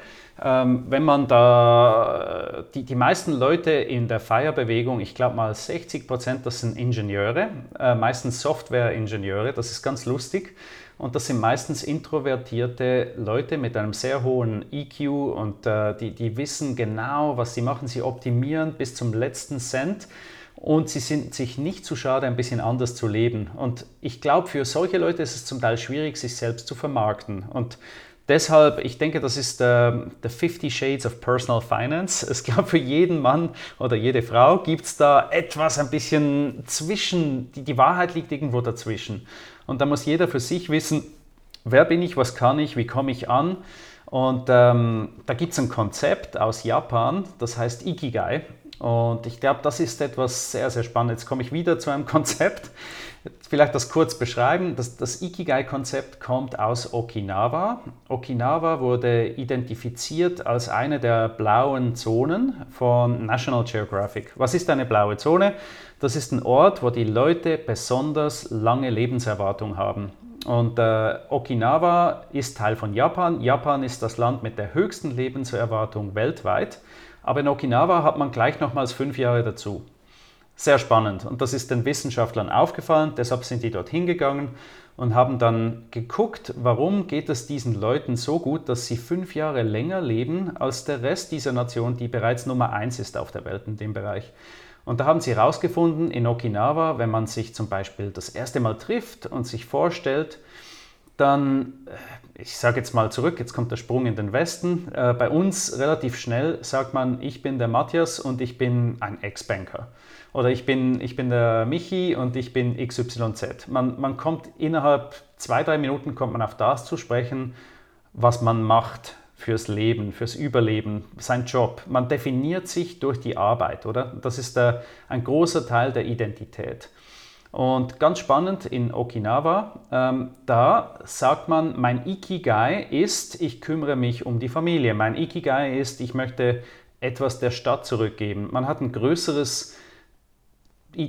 ähm, wenn man da, die, die meisten Leute in der Fire-Bewegung, ich glaube mal 60 Prozent, das sind Ingenieure, äh, meistens Software-Ingenieure, das ist ganz lustig. Und das sind meistens introvertierte Leute mit einem sehr hohen EQ und äh, die, die wissen genau, was sie machen. Sie optimieren bis zum letzten Cent und sie sind sich nicht zu schade, ein bisschen anders zu leben. Und ich glaube, für solche Leute ist es zum Teil schwierig, sich selbst zu vermarkten. Und Deshalb, ich denke, das ist der, der 50 Shades of Personal Finance. Es glaube, für jeden Mann oder jede Frau gibt es da etwas ein bisschen zwischen, die, die Wahrheit liegt irgendwo dazwischen. Und da muss jeder für sich wissen, wer bin ich, was kann ich, wie komme ich an. Und ähm, da gibt es ein Konzept aus Japan, das heißt Ikigai. Und ich glaube, das ist etwas sehr, sehr Spannendes. Jetzt komme ich wieder zu einem Konzept vielleicht das kurz beschreiben. Das, das Ikigai-Konzept kommt aus Okinawa. Okinawa wurde identifiziert als eine der blauen Zonen von National Geographic. Was ist eine blaue Zone? Das ist ein Ort, wo die Leute besonders lange Lebenserwartung haben. Und äh, Okinawa ist Teil von Japan. Japan ist das Land mit der höchsten Lebenserwartung weltweit. Aber in Okinawa hat man gleich nochmals fünf Jahre dazu. Sehr spannend. Und das ist den Wissenschaftlern aufgefallen, deshalb sind die dort hingegangen und haben dann geguckt, warum geht es diesen Leuten so gut, dass sie fünf Jahre länger leben als der Rest dieser Nation, die bereits Nummer eins ist auf der Welt in dem Bereich. Und da haben sie herausgefunden, in Okinawa, wenn man sich zum Beispiel das erste Mal trifft und sich vorstellt, dann, äh, ich sage jetzt mal zurück, jetzt kommt der Sprung in den Westen. Äh, bei uns relativ schnell sagt man, ich bin der Matthias und ich bin ein Ex-Banker. Oder ich bin, ich bin der Michi und ich bin XYZ. Man, man kommt innerhalb zwei, drei Minuten kommt man auf das zu sprechen, was man macht fürs Leben, fürs Überleben, sein Job. Man definiert sich durch die Arbeit, oder? Das ist der, ein großer Teil der Identität. Und ganz spannend in Okinawa, ähm, da sagt man, mein Ikigai ist, ich kümmere mich um die Familie. Mein Ikigai ist, ich möchte etwas der Stadt zurückgeben. Man hat ein größeres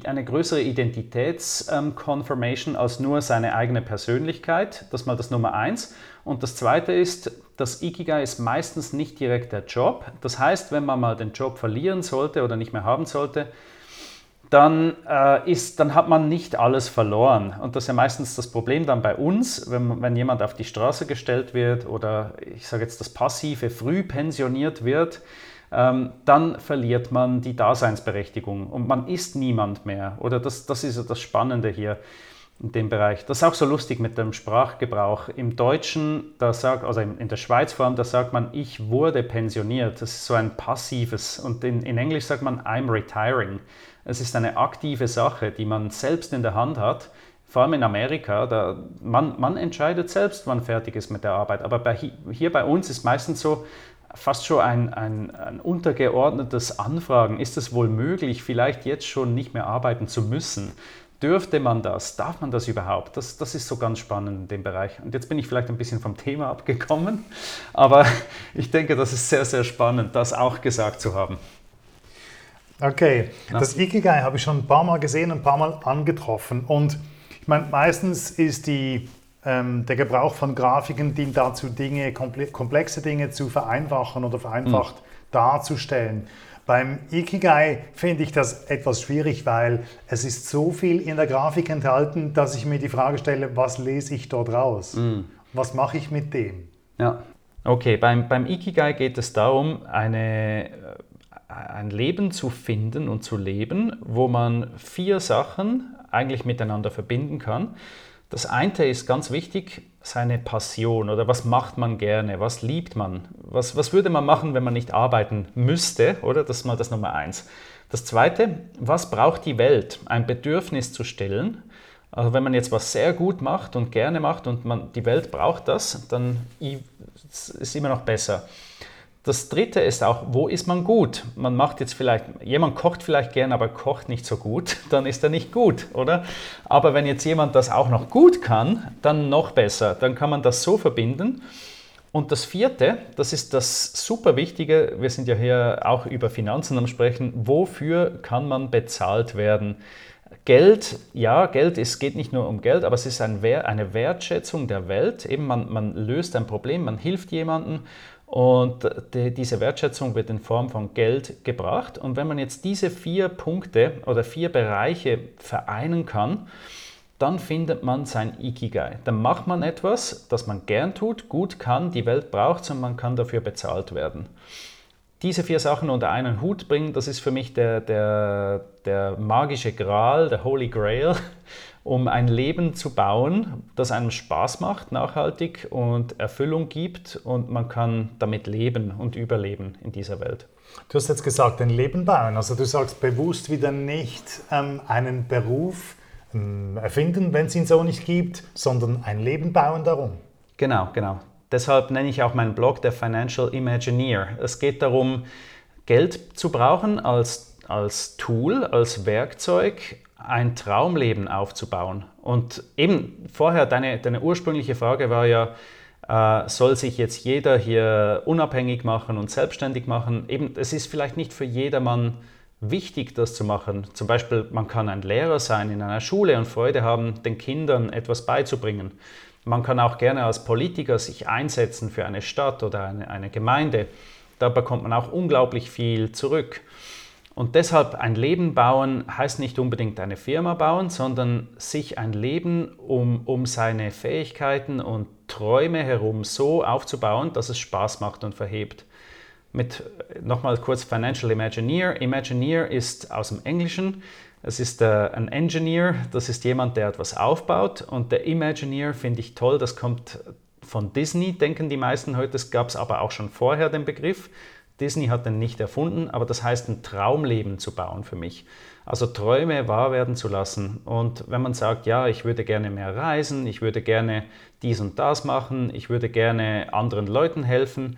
eine größere Identitätsconfirmation ähm, als nur seine eigene Persönlichkeit. Das ist mal das Nummer eins. Und das zweite ist, das Ikigai ist meistens nicht direkt der Job. Das heißt, wenn man mal den Job verlieren sollte oder nicht mehr haben sollte, dann, äh, ist, dann hat man nicht alles verloren. Und das ist ja meistens das Problem dann bei uns, wenn, wenn jemand auf die Straße gestellt wird oder ich sage jetzt das Passive früh pensioniert wird ähm, dann verliert man die Daseinsberechtigung und man ist niemand mehr. Oder das, das ist das Spannende hier in dem Bereich. Das ist auch so lustig mit dem Sprachgebrauch. Im Deutschen, da sagt, also in der Schweiz vor allem, da sagt man, ich wurde pensioniert. Das ist so ein passives. Und in, in Englisch sagt man, I'm retiring. Es ist eine aktive Sache, die man selbst in der Hand hat. Vor allem in Amerika, da, man, man entscheidet selbst, wann fertig ist mit der Arbeit. Aber bei, hier bei uns ist meistens so, fast schon ein, ein, ein, untergeordnetes Anfragen. Ist es wohl möglich, vielleicht jetzt schon nicht mehr arbeiten zu müssen? Dürfte man das? Darf man das überhaupt? Das, das ist so ganz spannend in dem Bereich. Und jetzt bin ich vielleicht ein bisschen vom Thema abgekommen, aber ich denke, das ist sehr, sehr spannend, das auch gesagt zu haben. Okay, das Ikigai habe ich schon ein paar Mal gesehen, ein paar Mal angetroffen. Und ich meine, meistens ist die ähm, der Gebrauch von Grafiken dient dazu, Dinge, komplexe Dinge zu vereinfachen oder vereinfacht mhm. darzustellen. Beim Ikigai finde ich das etwas schwierig, weil es ist so viel in der Grafik enthalten, dass ich mir die Frage stelle, was lese ich dort raus? Mhm. Was mache ich mit dem? Ja, okay. Beim, beim Ikigai geht es darum, eine, ein Leben zu finden und zu leben, wo man vier Sachen eigentlich miteinander verbinden kann. Das eine ist ganz wichtig, seine Passion oder was macht man gerne, was liebt man, was, was würde man machen, wenn man nicht arbeiten müsste, oder? Das ist mal das Nummer eins. Das zweite, was braucht die Welt? Ein Bedürfnis zu stellen. Also wenn man jetzt was sehr gut macht und gerne macht und man, die Welt braucht das, dann ist es immer noch besser. Das dritte ist auch, wo ist man gut? Man macht jetzt vielleicht, jemand kocht vielleicht gern, aber kocht nicht so gut, dann ist er nicht gut, oder? Aber wenn jetzt jemand das auch noch gut kann, dann noch besser. Dann kann man das so verbinden. Und das vierte, das ist das super Wichtige, wir sind ja hier auch über Finanzen am Sprechen, wofür kann man bezahlt werden? Geld, ja, Geld es geht nicht nur um Geld, aber es ist ein, eine Wertschätzung der Welt. Eben man, man löst ein Problem, man hilft jemandem und die, diese Wertschätzung wird in Form von Geld gebracht. Und wenn man jetzt diese vier Punkte oder vier Bereiche vereinen kann, dann findet man sein Ikigai. Dann macht man etwas, das man gern tut, gut kann, die Welt braucht und man kann dafür bezahlt werden. Diese vier Sachen unter einen Hut bringen, das ist für mich der, der, der magische Gral, der Holy Grail, um ein Leben zu bauen, das einem Spaß macht, nachhaltig und Erfüllung gibt und man kann damit leben und überleben in dieser Welt. Du hast jetzt gesagt, ein Leben bauen. Also du sagst bewusst wieder nicht ähm, einen Beruf ähm, erfinden, wenn es ihn so nicht gibt, sondern ein Leben bauen darum. Genau, genau. Deshalb nenne ich auch meinen Blog der Financial Imagineer. Es geht darum, Geld zu brauchen als, als Tool, als Werkzeug, ein Traumleben aufzubauen. Und eben vorher, deine, deine ursprüngliche Frage war ja, äh, soll sich jetzt jeder hier unabhängig machen und selbstständig machen? Eben, es ist vielleicht nicht für jedermann wichtig, das zu machen. Zum Beispiel, man kann ein Lehrer sein in einer Schule und Freude haben, den Kindern etwas beizubringen. Man kann auch gerne als Politiker sich einsetzen für eine Stadt oder eine, eine Gemeinde. Da bekommt man auch unglaublich viel zurück. Und deshalb ein Leben bauen heißt nicht unbedingt eine Firma bauen, sondern sich ein Leben um, um seine Fähigkeiten und Träume herum so aufzubauen, dass es Spaß macht und verhebt. Mit nochmal kurz Financial Imagineer. Imagineer ist aus dem Englischen. Es ist äh, ein Engineer, das ist jemand, der etwas aufbaut. Und der Imagineer finde ich toll, das kommt von Disney, denken die meisten heute. Es gab es aber auch schon vorher den Begriff. Disney hat den nicht erfunden, aber das heißt, ein Traumleben zu bauen für mich. Also Träume wahr werden zu lassen. Und wenn man sagt, ja, ich würde gerne mehr reisen, ich würde gerne dies und das machen, ich würde gerne anderen Leuten helfen,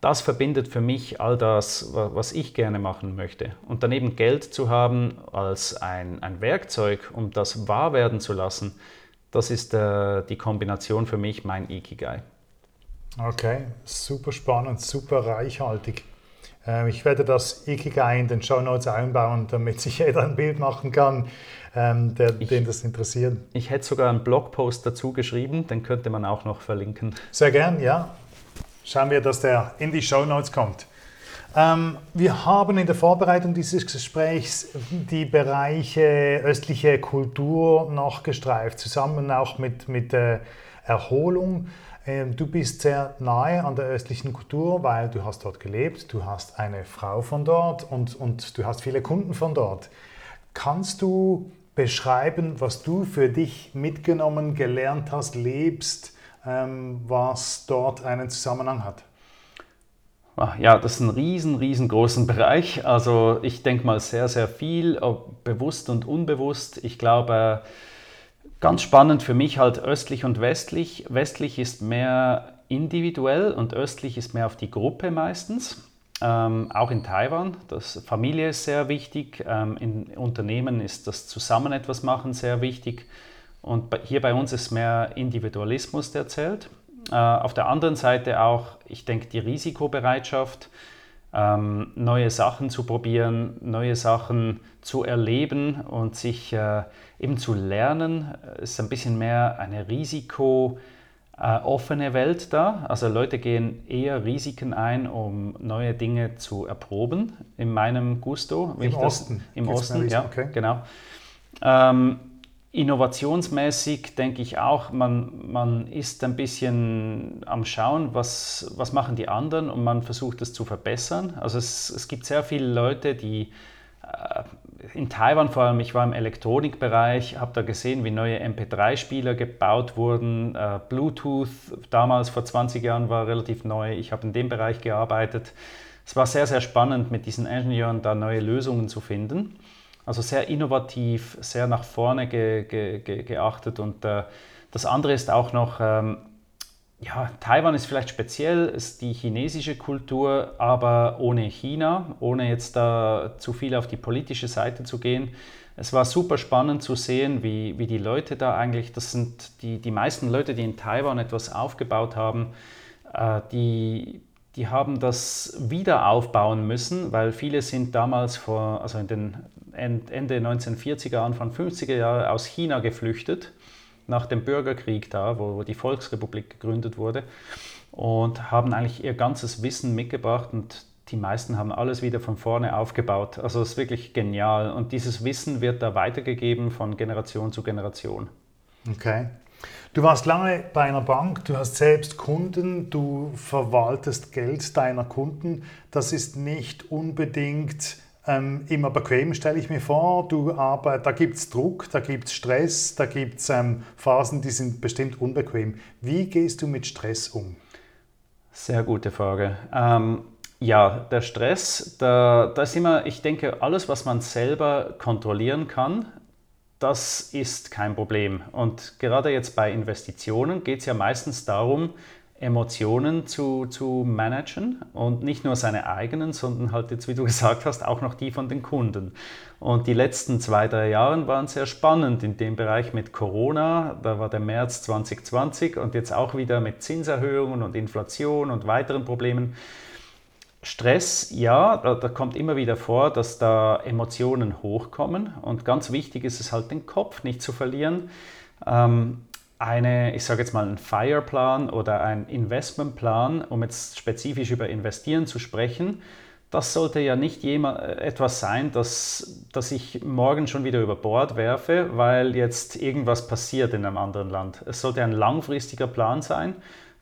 das verbindet für mich all das, was ich gerne machen möchte. Und daneben Geld zu haben als ein, ein Werkzeug, um das wahr werden zu lassen, das ist äh, die Kombination für mich, mein Ikigai. Okay, super spannend, super reichhaltig. Ähm, ich werde das Ikigai in den Show Notes einbauen, damit sich jeder ein Bild machen kann, ähm, der, ich, den das interessiert. Ich hätte sogar einen Blogpost dazu geschrieben, den könnte man auch noch verlinken. Sehr gern, ja. Schauen wir, dass der in die Show Notes kommt. Ähm, wir haben in der Vorbereitung dieses Gesprächs die Bereiche östliche Kultur noch gestreift, zusammen auch mit, mit äh, Erholung. Ähm, du bist sehr nahe an der östlichen Kultur, weil du hast dort gelebt, du hast eine Frau von dort und, und du hast viele Kunden von dort. Kannst du beschreiben, was du für dich mitgenommen, gelernt hast, lebst, ähm, was dort einen Zusammenhang hat? Ah, ja, das ist ein riesen, riesengroßen Bereich. Also ich denke mal sehr, sehr viel, bewusst und unbewusst. Ich glaube, Ganz spannend für mich halt östlich und westlich. Westlich ist mehr individuell und östlich ist mehr auf die Gruppe meistens. Ähm, auch in Taiwan. Das Familie ist sehr wichtig. Ähm, in Unternehmen ist das Zusammen etwas machen sehr wichtig. Und bei, hier bei uns ist mehr Individualismus, der zählt. Äh, auf der anderen Seite auch, ich denke, die Risikobereitschaft, ähm, neue Sachen zu probieren, neue Sachen zu erleben und sich äh, eben zu lernen. Es ist ein bisschen mehr eine risikooffene äh, Welt da. Also Leute gehen eher Risiken ein, um neue Dinge zu erproben. In meinem Gusto. Im Osten. Das, Im Osten, ja, okay. genau. Ähm, Innovationsmäßig denke ich auch, man, man ist ein bisschen am Schauen, was, was machen die anderen und man versucht es zu verbessern. Also es, es gibt sehr viele Leute, die äh, in Taiwan vor allem, ich war im Elektronikbereich, habe da gesehen, wie neue MP3-Spieler gebaut wurden. Äh, Bluetooth damals vor 20 Jahren war relativ neu. Ich habe in dem Bereich gearbeitet. Es war sehr, sehr spannend, mit diesen Ingenieuren da neue Lösungen zu finden. Also sehr innovativ, sehr nach vorne ge, ge, ge, geachtet. Und äh, das andere ist auch noch, ähm, ja, Taiwan ist vielleicht speziell, ist die chinesische Kultur, aber ohne China, ohne jetzt da zu viel auf die politische Seite zu gehen. Es war super spannend zu sehen, wie, wie die Leute da eigentlich, das sind die, die meisten Leute, die in Taiwan etwas aufgebaut haben, äh, die, die haben das wieder aufbauen müssen, weil viele sind damals vor, also in den Ende 1940er, Anfang 50er Jahre aus China geflüchtet nach dem Bürgerkrieg da, wo, die Volksrepublik gegründet wurde und haben eigentlich ihr ganzes Wissen mitgebracht und die meisten haben alles wieder von vorne aufgebaut. Also es ist wirklich genial und dieses Wissen wird da weitergegeben von Generation zu Generation. Okay. Du warst lange bei einer Bank, du hast selbst Kunden, du verwaltest Geld deiner Kunden. Das ist nicht unbedingt ähm, immer bequem, stelle ich mir vor. Du arbeit, da gibt es Druck, da gibt es Stress, da gibt es ähm, Phasen, die sind bestimmt unbequem. Wie gehst du mit Stress um? Sehr gute Frage. Ähm, ja, der Stress, da, da ist immer, ich denke, alles, was man selber kontrollieren kann, das ist kein Problem. Und gerade jetzt bei Investitionen geht es ja meistens darum, Emotionen zu, zu managen und nicht nur seine eigenen, sondern halt jetzt, wie du gesagt hast, auch noch die von den Kunden. Und die letzten zwei, drei Jahre waren sehr spannend in dem Bereich mit Corona. Da war der März 2020 und jetzt auch wieder mit Zinserhöhungen und Inflation und weiteren Problemen. Stress, ja, da, da, kommt immer wieder vor, dass da Emotionen hochkommen und ganz wichtig ist es halt, den Kopf nicht zu verlieren. Ähm, eine, ich sage jetzt mal, einen Fireplan oder einen Investmentplan, um jetzt spezifisch über Investieren zu sprechen, das sollte ja nicht etwas sein, das, das ich morgen schon wieder über Bord werfe, weil jetzt irgendwas passiert in einem anderen Land. Es sollte ein langfristiger Plan sein,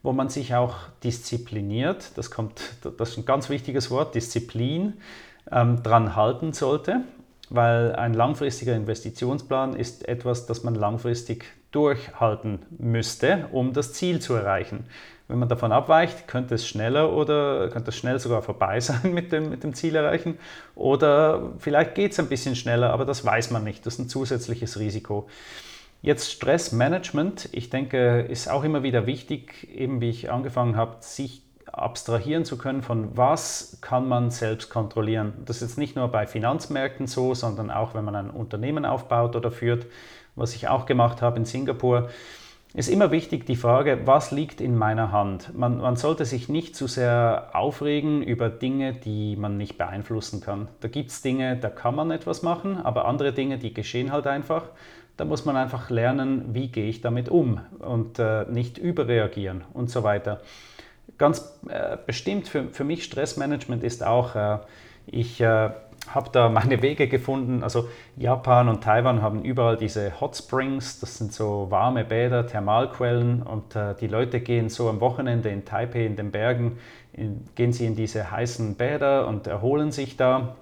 wo man sich auch diszipliniert, das, kommt, das ist ein ganz wichtiges Wort, Disziplin, ähm, dran halten sollte, weil ein langfristiger Investitionsplan ist etwas, das man langfristig durchhalten müsste, um das Ziel zu erreichen. Wenn man davon abweicht, könnte es schneller oder könnte es schnell sogar vorbei sein mit dem, mit dem Ziel erreichen. Oder vielleicht geht es ein bisschen schneller, aber das weiß man nicht. Das ist ein zusätzliches Risiko. Jetzt Stressmanagement, ich denke, ist auch immer wieder wichtig, eben wie ich angefangen habe, sich abstrahieren zu können von was kann man selbst kontrollieren. Das ist jetzt nicht nur bei Finanzmärkten so, sondern auch wenn man ein Unternehmen aufbaut oder führt was ich auch gemacht habe in Singapur, ist immer wichtig die Frage, was liegt in meiner Hand? Man, man, sollte sich nicht zu sehr aufregen über Dinge, die man nicht beeinflussen kann. Da gibt es Dinge, da kann man etwas machen, aber andere Dinge, die geschehen halt einfach. Da muss man einfach lernen, wie gehe ich damit um und äh, nicht überreagieren und so weiter. Ganz äh, bestimmt für, für mich Stressmanagement ist auch, äh, ich äh, habe da meine Wege gefunden. Also Japan und Taiwan haben überall diese Hot Springs, das sind so warme Bäder, Thermalquellen und äh, die Leute gehen so am Wochenende in Taipei in den Bergen, in, gehen sie in diese heißen Bäder und erholen sich da.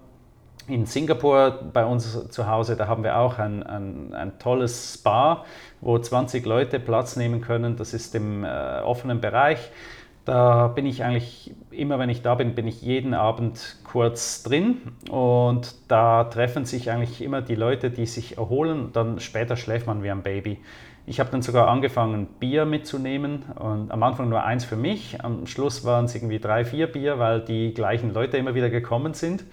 In Singapur bei uns zu Hause, da haben wir auch ein, ein, ein tolles Spa, wo 20 Leute Platz nehmen können. Das ist im äh, offenen Bereich. Da bin ich eigentlich, immer wenn ich da bin, bin ich jeden Abend kurz drin und da treffen sich eigentlich immer die Leute, die sich erholen. Dann später schläft man wie ein Baby. Ich habe dann sogar angefangen, Bier mitzunehmen und am Anfang nur eins für mich. Am Schluss waren es irgendwie drei, vier Bier, weil die gleichen Leute immer wieder gekommen sind.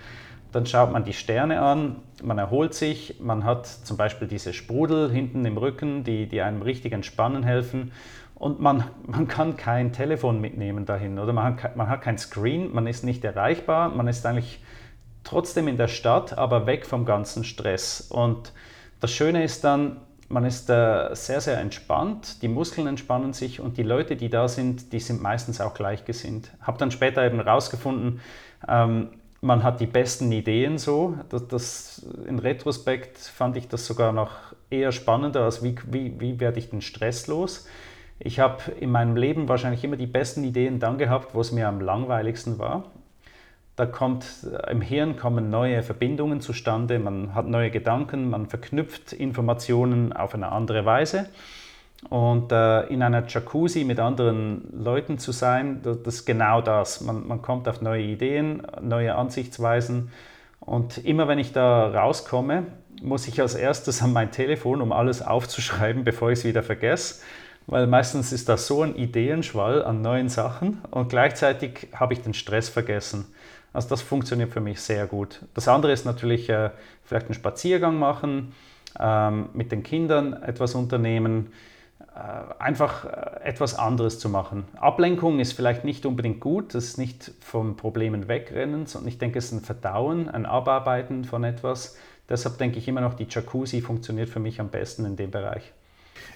Dann schaut man die Sterne an, man erholt sich, man hat zum Beispiel diese Sprudel hinten im Rücken, die, die einem richtig entspannen helfen. Und man, man kann kein Telefon mitnehmen dahin oder man hat, man hat kein Screen, man ist nicht erreichbar, man ist eigentlich trotzdem in der Stadt, aber weg vom ganzen Stress. Und das Schöne ist dann, man ist äh, sehr, sehr entspannt, die Muskeln entspannen sich und die Leute, die da sind, die sind meistens auch gleichgesinnt. Habe dann später eben herausgefunden, ähm, man hat die besten Ideen so. Das, das, in Retrospekt fand ich das sogar noch eher spannender, als wie, wie, wie werde ich den Stress los. Ich habe in meinem Leben wahrscheinlich immer die besten Ideen dann gehabt, wo es mir am langweiligsten war. Da kommt im Hirn kommen neue Verbindungen zustande, man hat neue Gedanken, man verknüpft Informationen auf eine andere Weise. Und äh, in einer Jacuzzi mit anderen Leuten zu sein, das, das ist genau das. Man, man kommt auf neue Ideen, neue Ansichtsweisen. Und immer wenn ich da rauskomme, muss ich als erstes an mein Telefon, um alles aufzuschreiben, bevor ich es wieder vergesse. Weil meistens ist da so ein Ideenschwall an neuen Sachen und gleichzeitig habe ich den Stress vergessen. Also das funktioniert für mich sehr gut. Das andere ist natürlich äh, vielleicht einen Spaziergang machen, ähm, mit den Kindern etwas unternehmen, äh, einfach äh, etwas anderes zu machen. Ablenkung ist vielleicht nicht unbedingt gut, das ist nicht von Problemen wegrennen, sondern ich denke, es ist ein Verdauen, ein Abarbeiten von etwas. Deshalb denke ich immer noch, die Jacuzzi funktioniert für mich am besten in dem Bereich.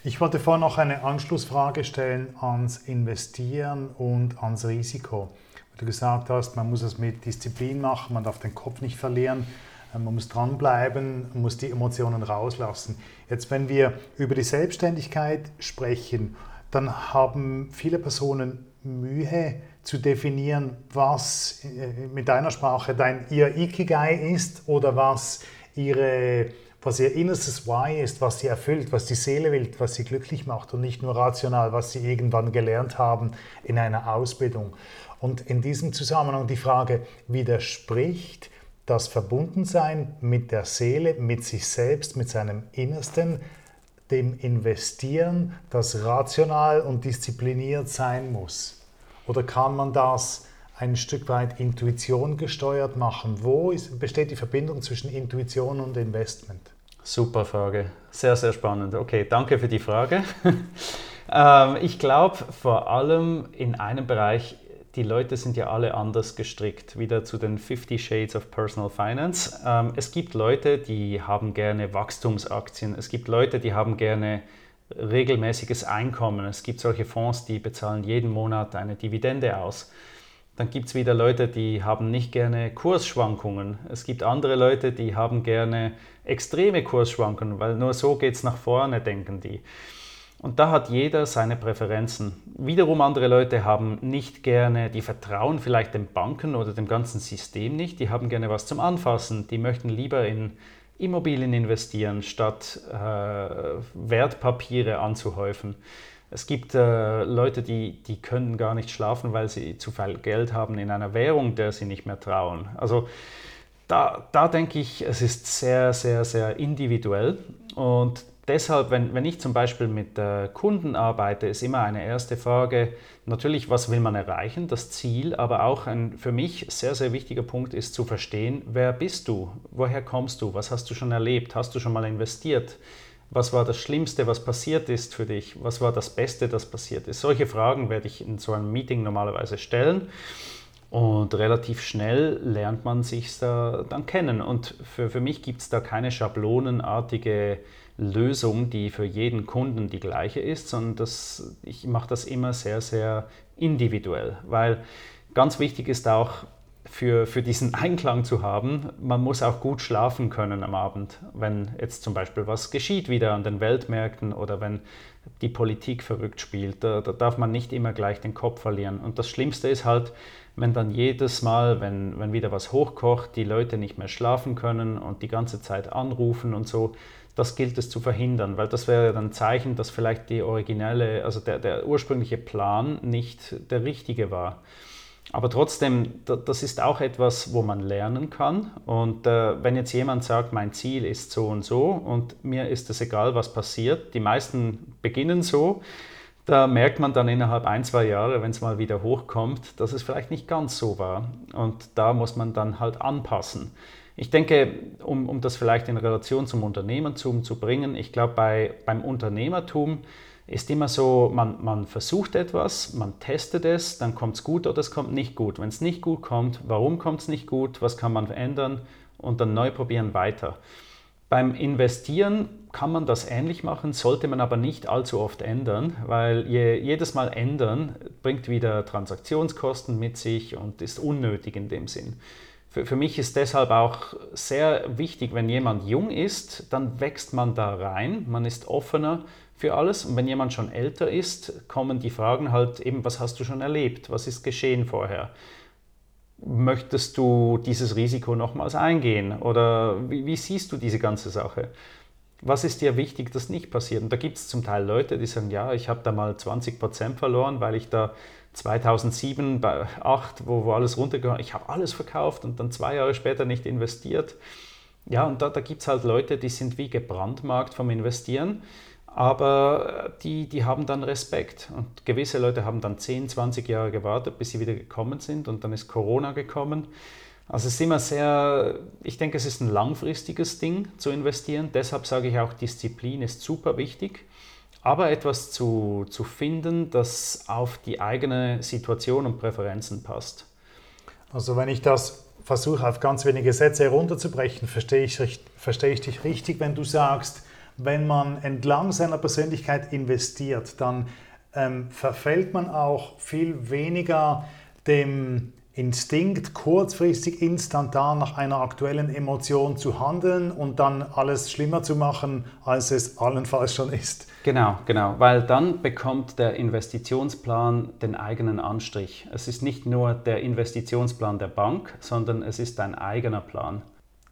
Ich wollte vorhin noch eine Anschlussfrage stellen ans Investieren und ans Risiko. Weil du gesagt hast, man muss es mit Disziplin machen, man darf den Kopf nicht verlieren, äh, man muss dranbleiben, man muss die Emotionen rauslassen. Jetzt, wenn wir über die Selbstständigkeit sprechen, dann haben viele Personen Mühe zu definieren, was äh, mit deiner Sprache dein ihr Ikigai ist oder was ihre was ihr innerstes Why ist, was sie erfüllt, was die Seele will, was sie glücklich macht und nicht nur rational, was sie irgendwann gelernt haben in einer Ausbildung. Und in diesem Zusammenhang die Frage, widerspricht das Verbundensein mit der Seele, mit sich selbst, mit seinem Innersten, dem Investieren, das rational und diszipliniert sein muss? Oder kann man das ein Stück weit Intuition gesteuert machen? Wo ist, besteht die Verbindung zwischen Intuition und Investment? Super Frage, sehr, sehr spannend. Okay, danke für die Frage. ähm, ich glaube vor allem in einem Bereich, die Leute sind ja alle anders gestrickt. Wieder zu den 50 Shades of Personal Finance. Ähm, es gibt Leute, die haben gerne Wachstumsaktien. Es gibt Leute, die haben gerne regelmäßiges Einkommen. Es gibt solche Fonds, die bezahlen jeden Monat eine Dividende aus. Dann gibt es wieder Leute, die haben nicht gerne Kursschwankungen. Es gibt andere Leute, die haben gerne extreme Kursschwankungen, weil nur so geht es nach vorne, denken die. Und da hat jeder seine Präferenzen. Wiederum andere Leute haben nicht gerne, die vertrauen vielleicht den Banken oder dem ganzen System nicht, die haben gerne was zum Anfassen, die möchten lieber in Immobilien investieren, statt äh, Wertpapiere anzuhäufen. Es gibt äh, Leute, die, die können gar nicht schlafen, weil sie zu viel Geld haben in einer Währung, der sie nicht mehr trauen. Also da, da denke ich, es ist sehr, sehr, sehr individuell. Und deshalb, wenn, wenn ich zum Beispiel mit äh, Kunden arbeite, ist immer eine erste Frage, natürlich, was will man erreichen, das Ziel, aber auch ein für mich sehr, sehr wichtiger Punkt ist zu verstehen, wer bist du, woher kommst du, was hast du schon erlebt, hast du schon mal investiert, was war das Schlimmste, was passiert ist für dich, was war das Beste, das passiert ist. Solche Fragen werde ich in so einem Meeting normalerweise stellen. Und relativ schnell lernt man sich da dann kennen. Und für, für mich gibt es da keine schablonenartige Lösung, die für jeden Kunden die gleiche ist, sondern das, ich mache das immer sehr, sehr individuell. Weil ganz wichtig ist auch, für, für diesen Einklang zu haben, man muss auch gut schlafen können am Abend, wenn jetzt zum Beispiel was geschieht wieder an den Weltmärkten oder wenn die Politik verrückt spielt. Da, da darf man nicht immer gleich den Kopf verlieren. Und das Schlimmste ist halt, wenn dann jedes Mal, wenn, wenn wieder was hochkocht, die Leute nicht mehr schlafen können und die ganze Zeit anrufen und so, das gilt es zu verhindern, weil das wäre dann ein Zeichen, dass vielleicht die originelle, also der, der ursprüngliche Plan nicht der richtige war. Aber trotzdem, das ist auch etwas, wo man lernen kann. Und äh, wenn jetzt jemand sagt, mein Ziel ist so und so und mir ist es egal, was passiert, die meisten beginnen so, da merkt man dann innerhalb ein, zwei Jahre, wenn es mal wieder hochkommt, dass es vielleicht nicht ganz so war. Und da muss man dann halt anpassen. Ich denke, um, um das vielleicht in Relation zum Unternehmertum zu bringen, ich glaube, bei, beim Unternehmertum ist immer so, man, man versucht etwas, man testet es, dann kommt es gut oder es kommt nicht gut. Wenn es nicht gut kommt, warum kommt es nicht gut, was kann man verändern und dann neu probieren weiter. Beim Investieren kann man das ähnlich machen, sollte man aber nicht allzu oft ändern, weil je, jedes Mal ändern bringt wieder Transaktionskosten mit sich und ist unnötig in dem Sinn. Für, für mich ist deshalb auch sehr wichtig, wenn jemand jung ist, dann wächst man da rein, man ist offener für alles. Und wenn jemand schon älter ist, kommen die Fragen halt eben, was hast du schon erlebt, was ist geschehen vorher. möchtest du dieses Risiko nochmals eingehen? Oder wie, wie, siehst du diese ganze Sache? Was ist dir wichtig, dass nicht passiert? Und da gibt es zum Teil Leute, die sagen, ja, ich habe da mal 20 Prozent verloren, weil ich da 2007, bei 2008, wo, wo alles runtergegangen ich habe alles verkauft und dann zwei Jahre später nicht investiert. Ja, und da, da gibt es halt Leute, die sind wie gebrandmarkt vom Investieren, aber die, die haben dann Respekt. Und gewisse Leute haben dann 10, 20 Jahre gewartet, bis sie wieder gekommen sind und dann ist Corona gekommen. Also es ist immer sehr, ich denke, es ist ein langfristiges Ding zu investieren. Deshalb sage ich auch, Disziplin ist super wichtig aber etwas zu, zu finden, das auf die eigene Situation und Präferenzen passt. Also wenn ich das versuche auf ganz wenige Sätze herunterzubrechen, verstehe ich, verstehe ich dich richtig, wenn du sagst, wenn man entlang seiner Persönlichkeit investiert, dann ähm, verfällt man auch viel weniger dem Instinkt, kurzfristig, instantan nach einer aktuellen Emotion zu handeln und dann alles schlimmer zu machen, als es allenfalls schon ist. Genau, genau, weil dann bekommt der Investitionsplan den eigenen Anstrich. Es ist nicht nur der Investitionsplan der Bank, sondern es ist ein eigener Plan.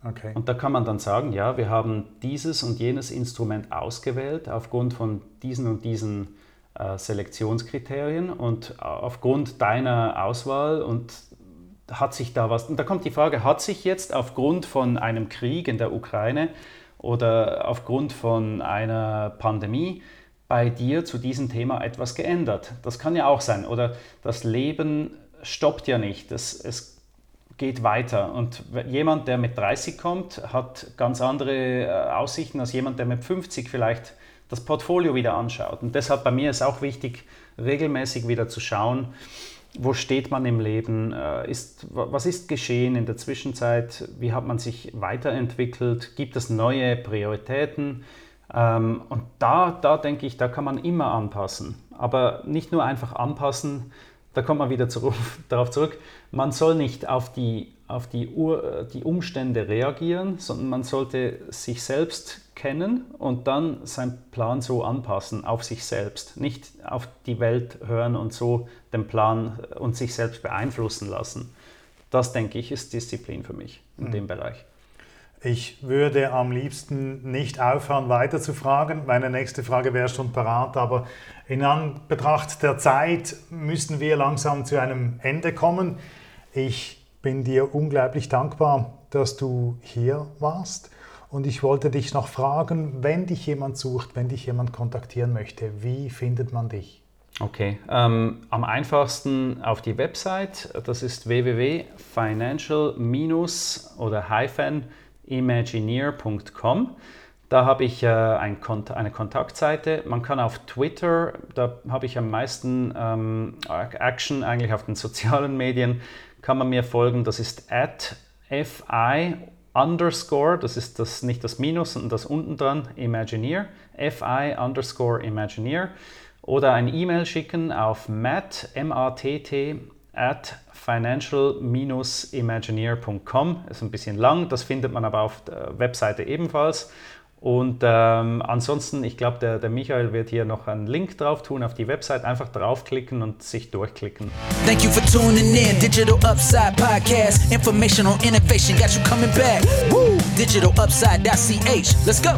Okay. Und da kann man dann sagen, ja, wir haben dieses und jenes Instrument ausgewählt aufgrund von diesen und diesen äh, Selektionskriterien und aufgrund deiner Auswahl und hat sich da was, und da kommt die Frage, hat sich jetzt aufgrund von einem Krieg in der Ukraine oder aufgrund von einer Pandemie bei dir zu diesem Thema etwas geändert? Das kann ja auch sein. Oder das Leben stoppt ja nicht, es, es geht weiter. Und jemand, der mit 30 kommt, hat ganz andere äh, Aussichten als jemand, der mit 50 vielleicht das Portfolio wieder anschaut. Und deshalb bei mir ist auch wichtig, regelmäßig wieder zu schauen, wo steht man im Leben, äh, ist, was ist geschehen in der Zwischenzeit, wie hat man sich weiterentwickelt, gibt es neue Prioritäten. Ähm, und da, da denke ich, da kann man immer anpassen. Aber nicht nur einfach anpassen, da kommt man wieder zurück, darauf zurück, man soll nicht auf die, auf die, Ur, die Umstände reagieren, sondern man sollte sich selbst kennen und dann seinen Plan so anpassen auf sich selbst, nicht auf die Welt hören und so den Plan und sich selbst beeinflussen lassen. Das, denke ich, ist Disziplin für mich in mhm. dem Bereich. Ich würde am liebsten nicht aufhören, weiter zu fragen. Meine nächste Frage wäre schon parat, aber in Anbetracht der Zeit müssen wir langsam zu einem Ende kommen. Ich bin dir unglaublich dankbar, dass du hier warst. Und ich wollte dich noch fragen, wenn dich jemand sucht, wenn dich jemand kontaktieren möchte, wie findet man dich? Okay, ähm, am einfachsten auf die Website, das ist www.financial- oder imagineer.com. Da habe ich äh, ein Kont eine Kontaktseite. Man kann auf Twitter, da habe ich am meisten ähm, Action eigentlich auf den sozialen Medien, kann man mir folgen. Das ist at fi underscore, das ist das, nicht das Minus, sondern das unten dran, Imagineer, fi underscore Imagineer. Oder ein E-Mail schicken auf matt, M-A-T-T, at financial-imagineer.com. Ist ein bisschen lang, das findet man aber auf der Webseite ebenfalls. Und ähm, ansonsten, ich glaube, der, der Michael wird hier noch einen Link drauf tun auf die Website. Einfach draufklicken und sich durchklicken. Thank you for tuning in. Digital Upside Podcast. Information on innovation got you coming back. Woo! Digitalupside.ch. Let's go.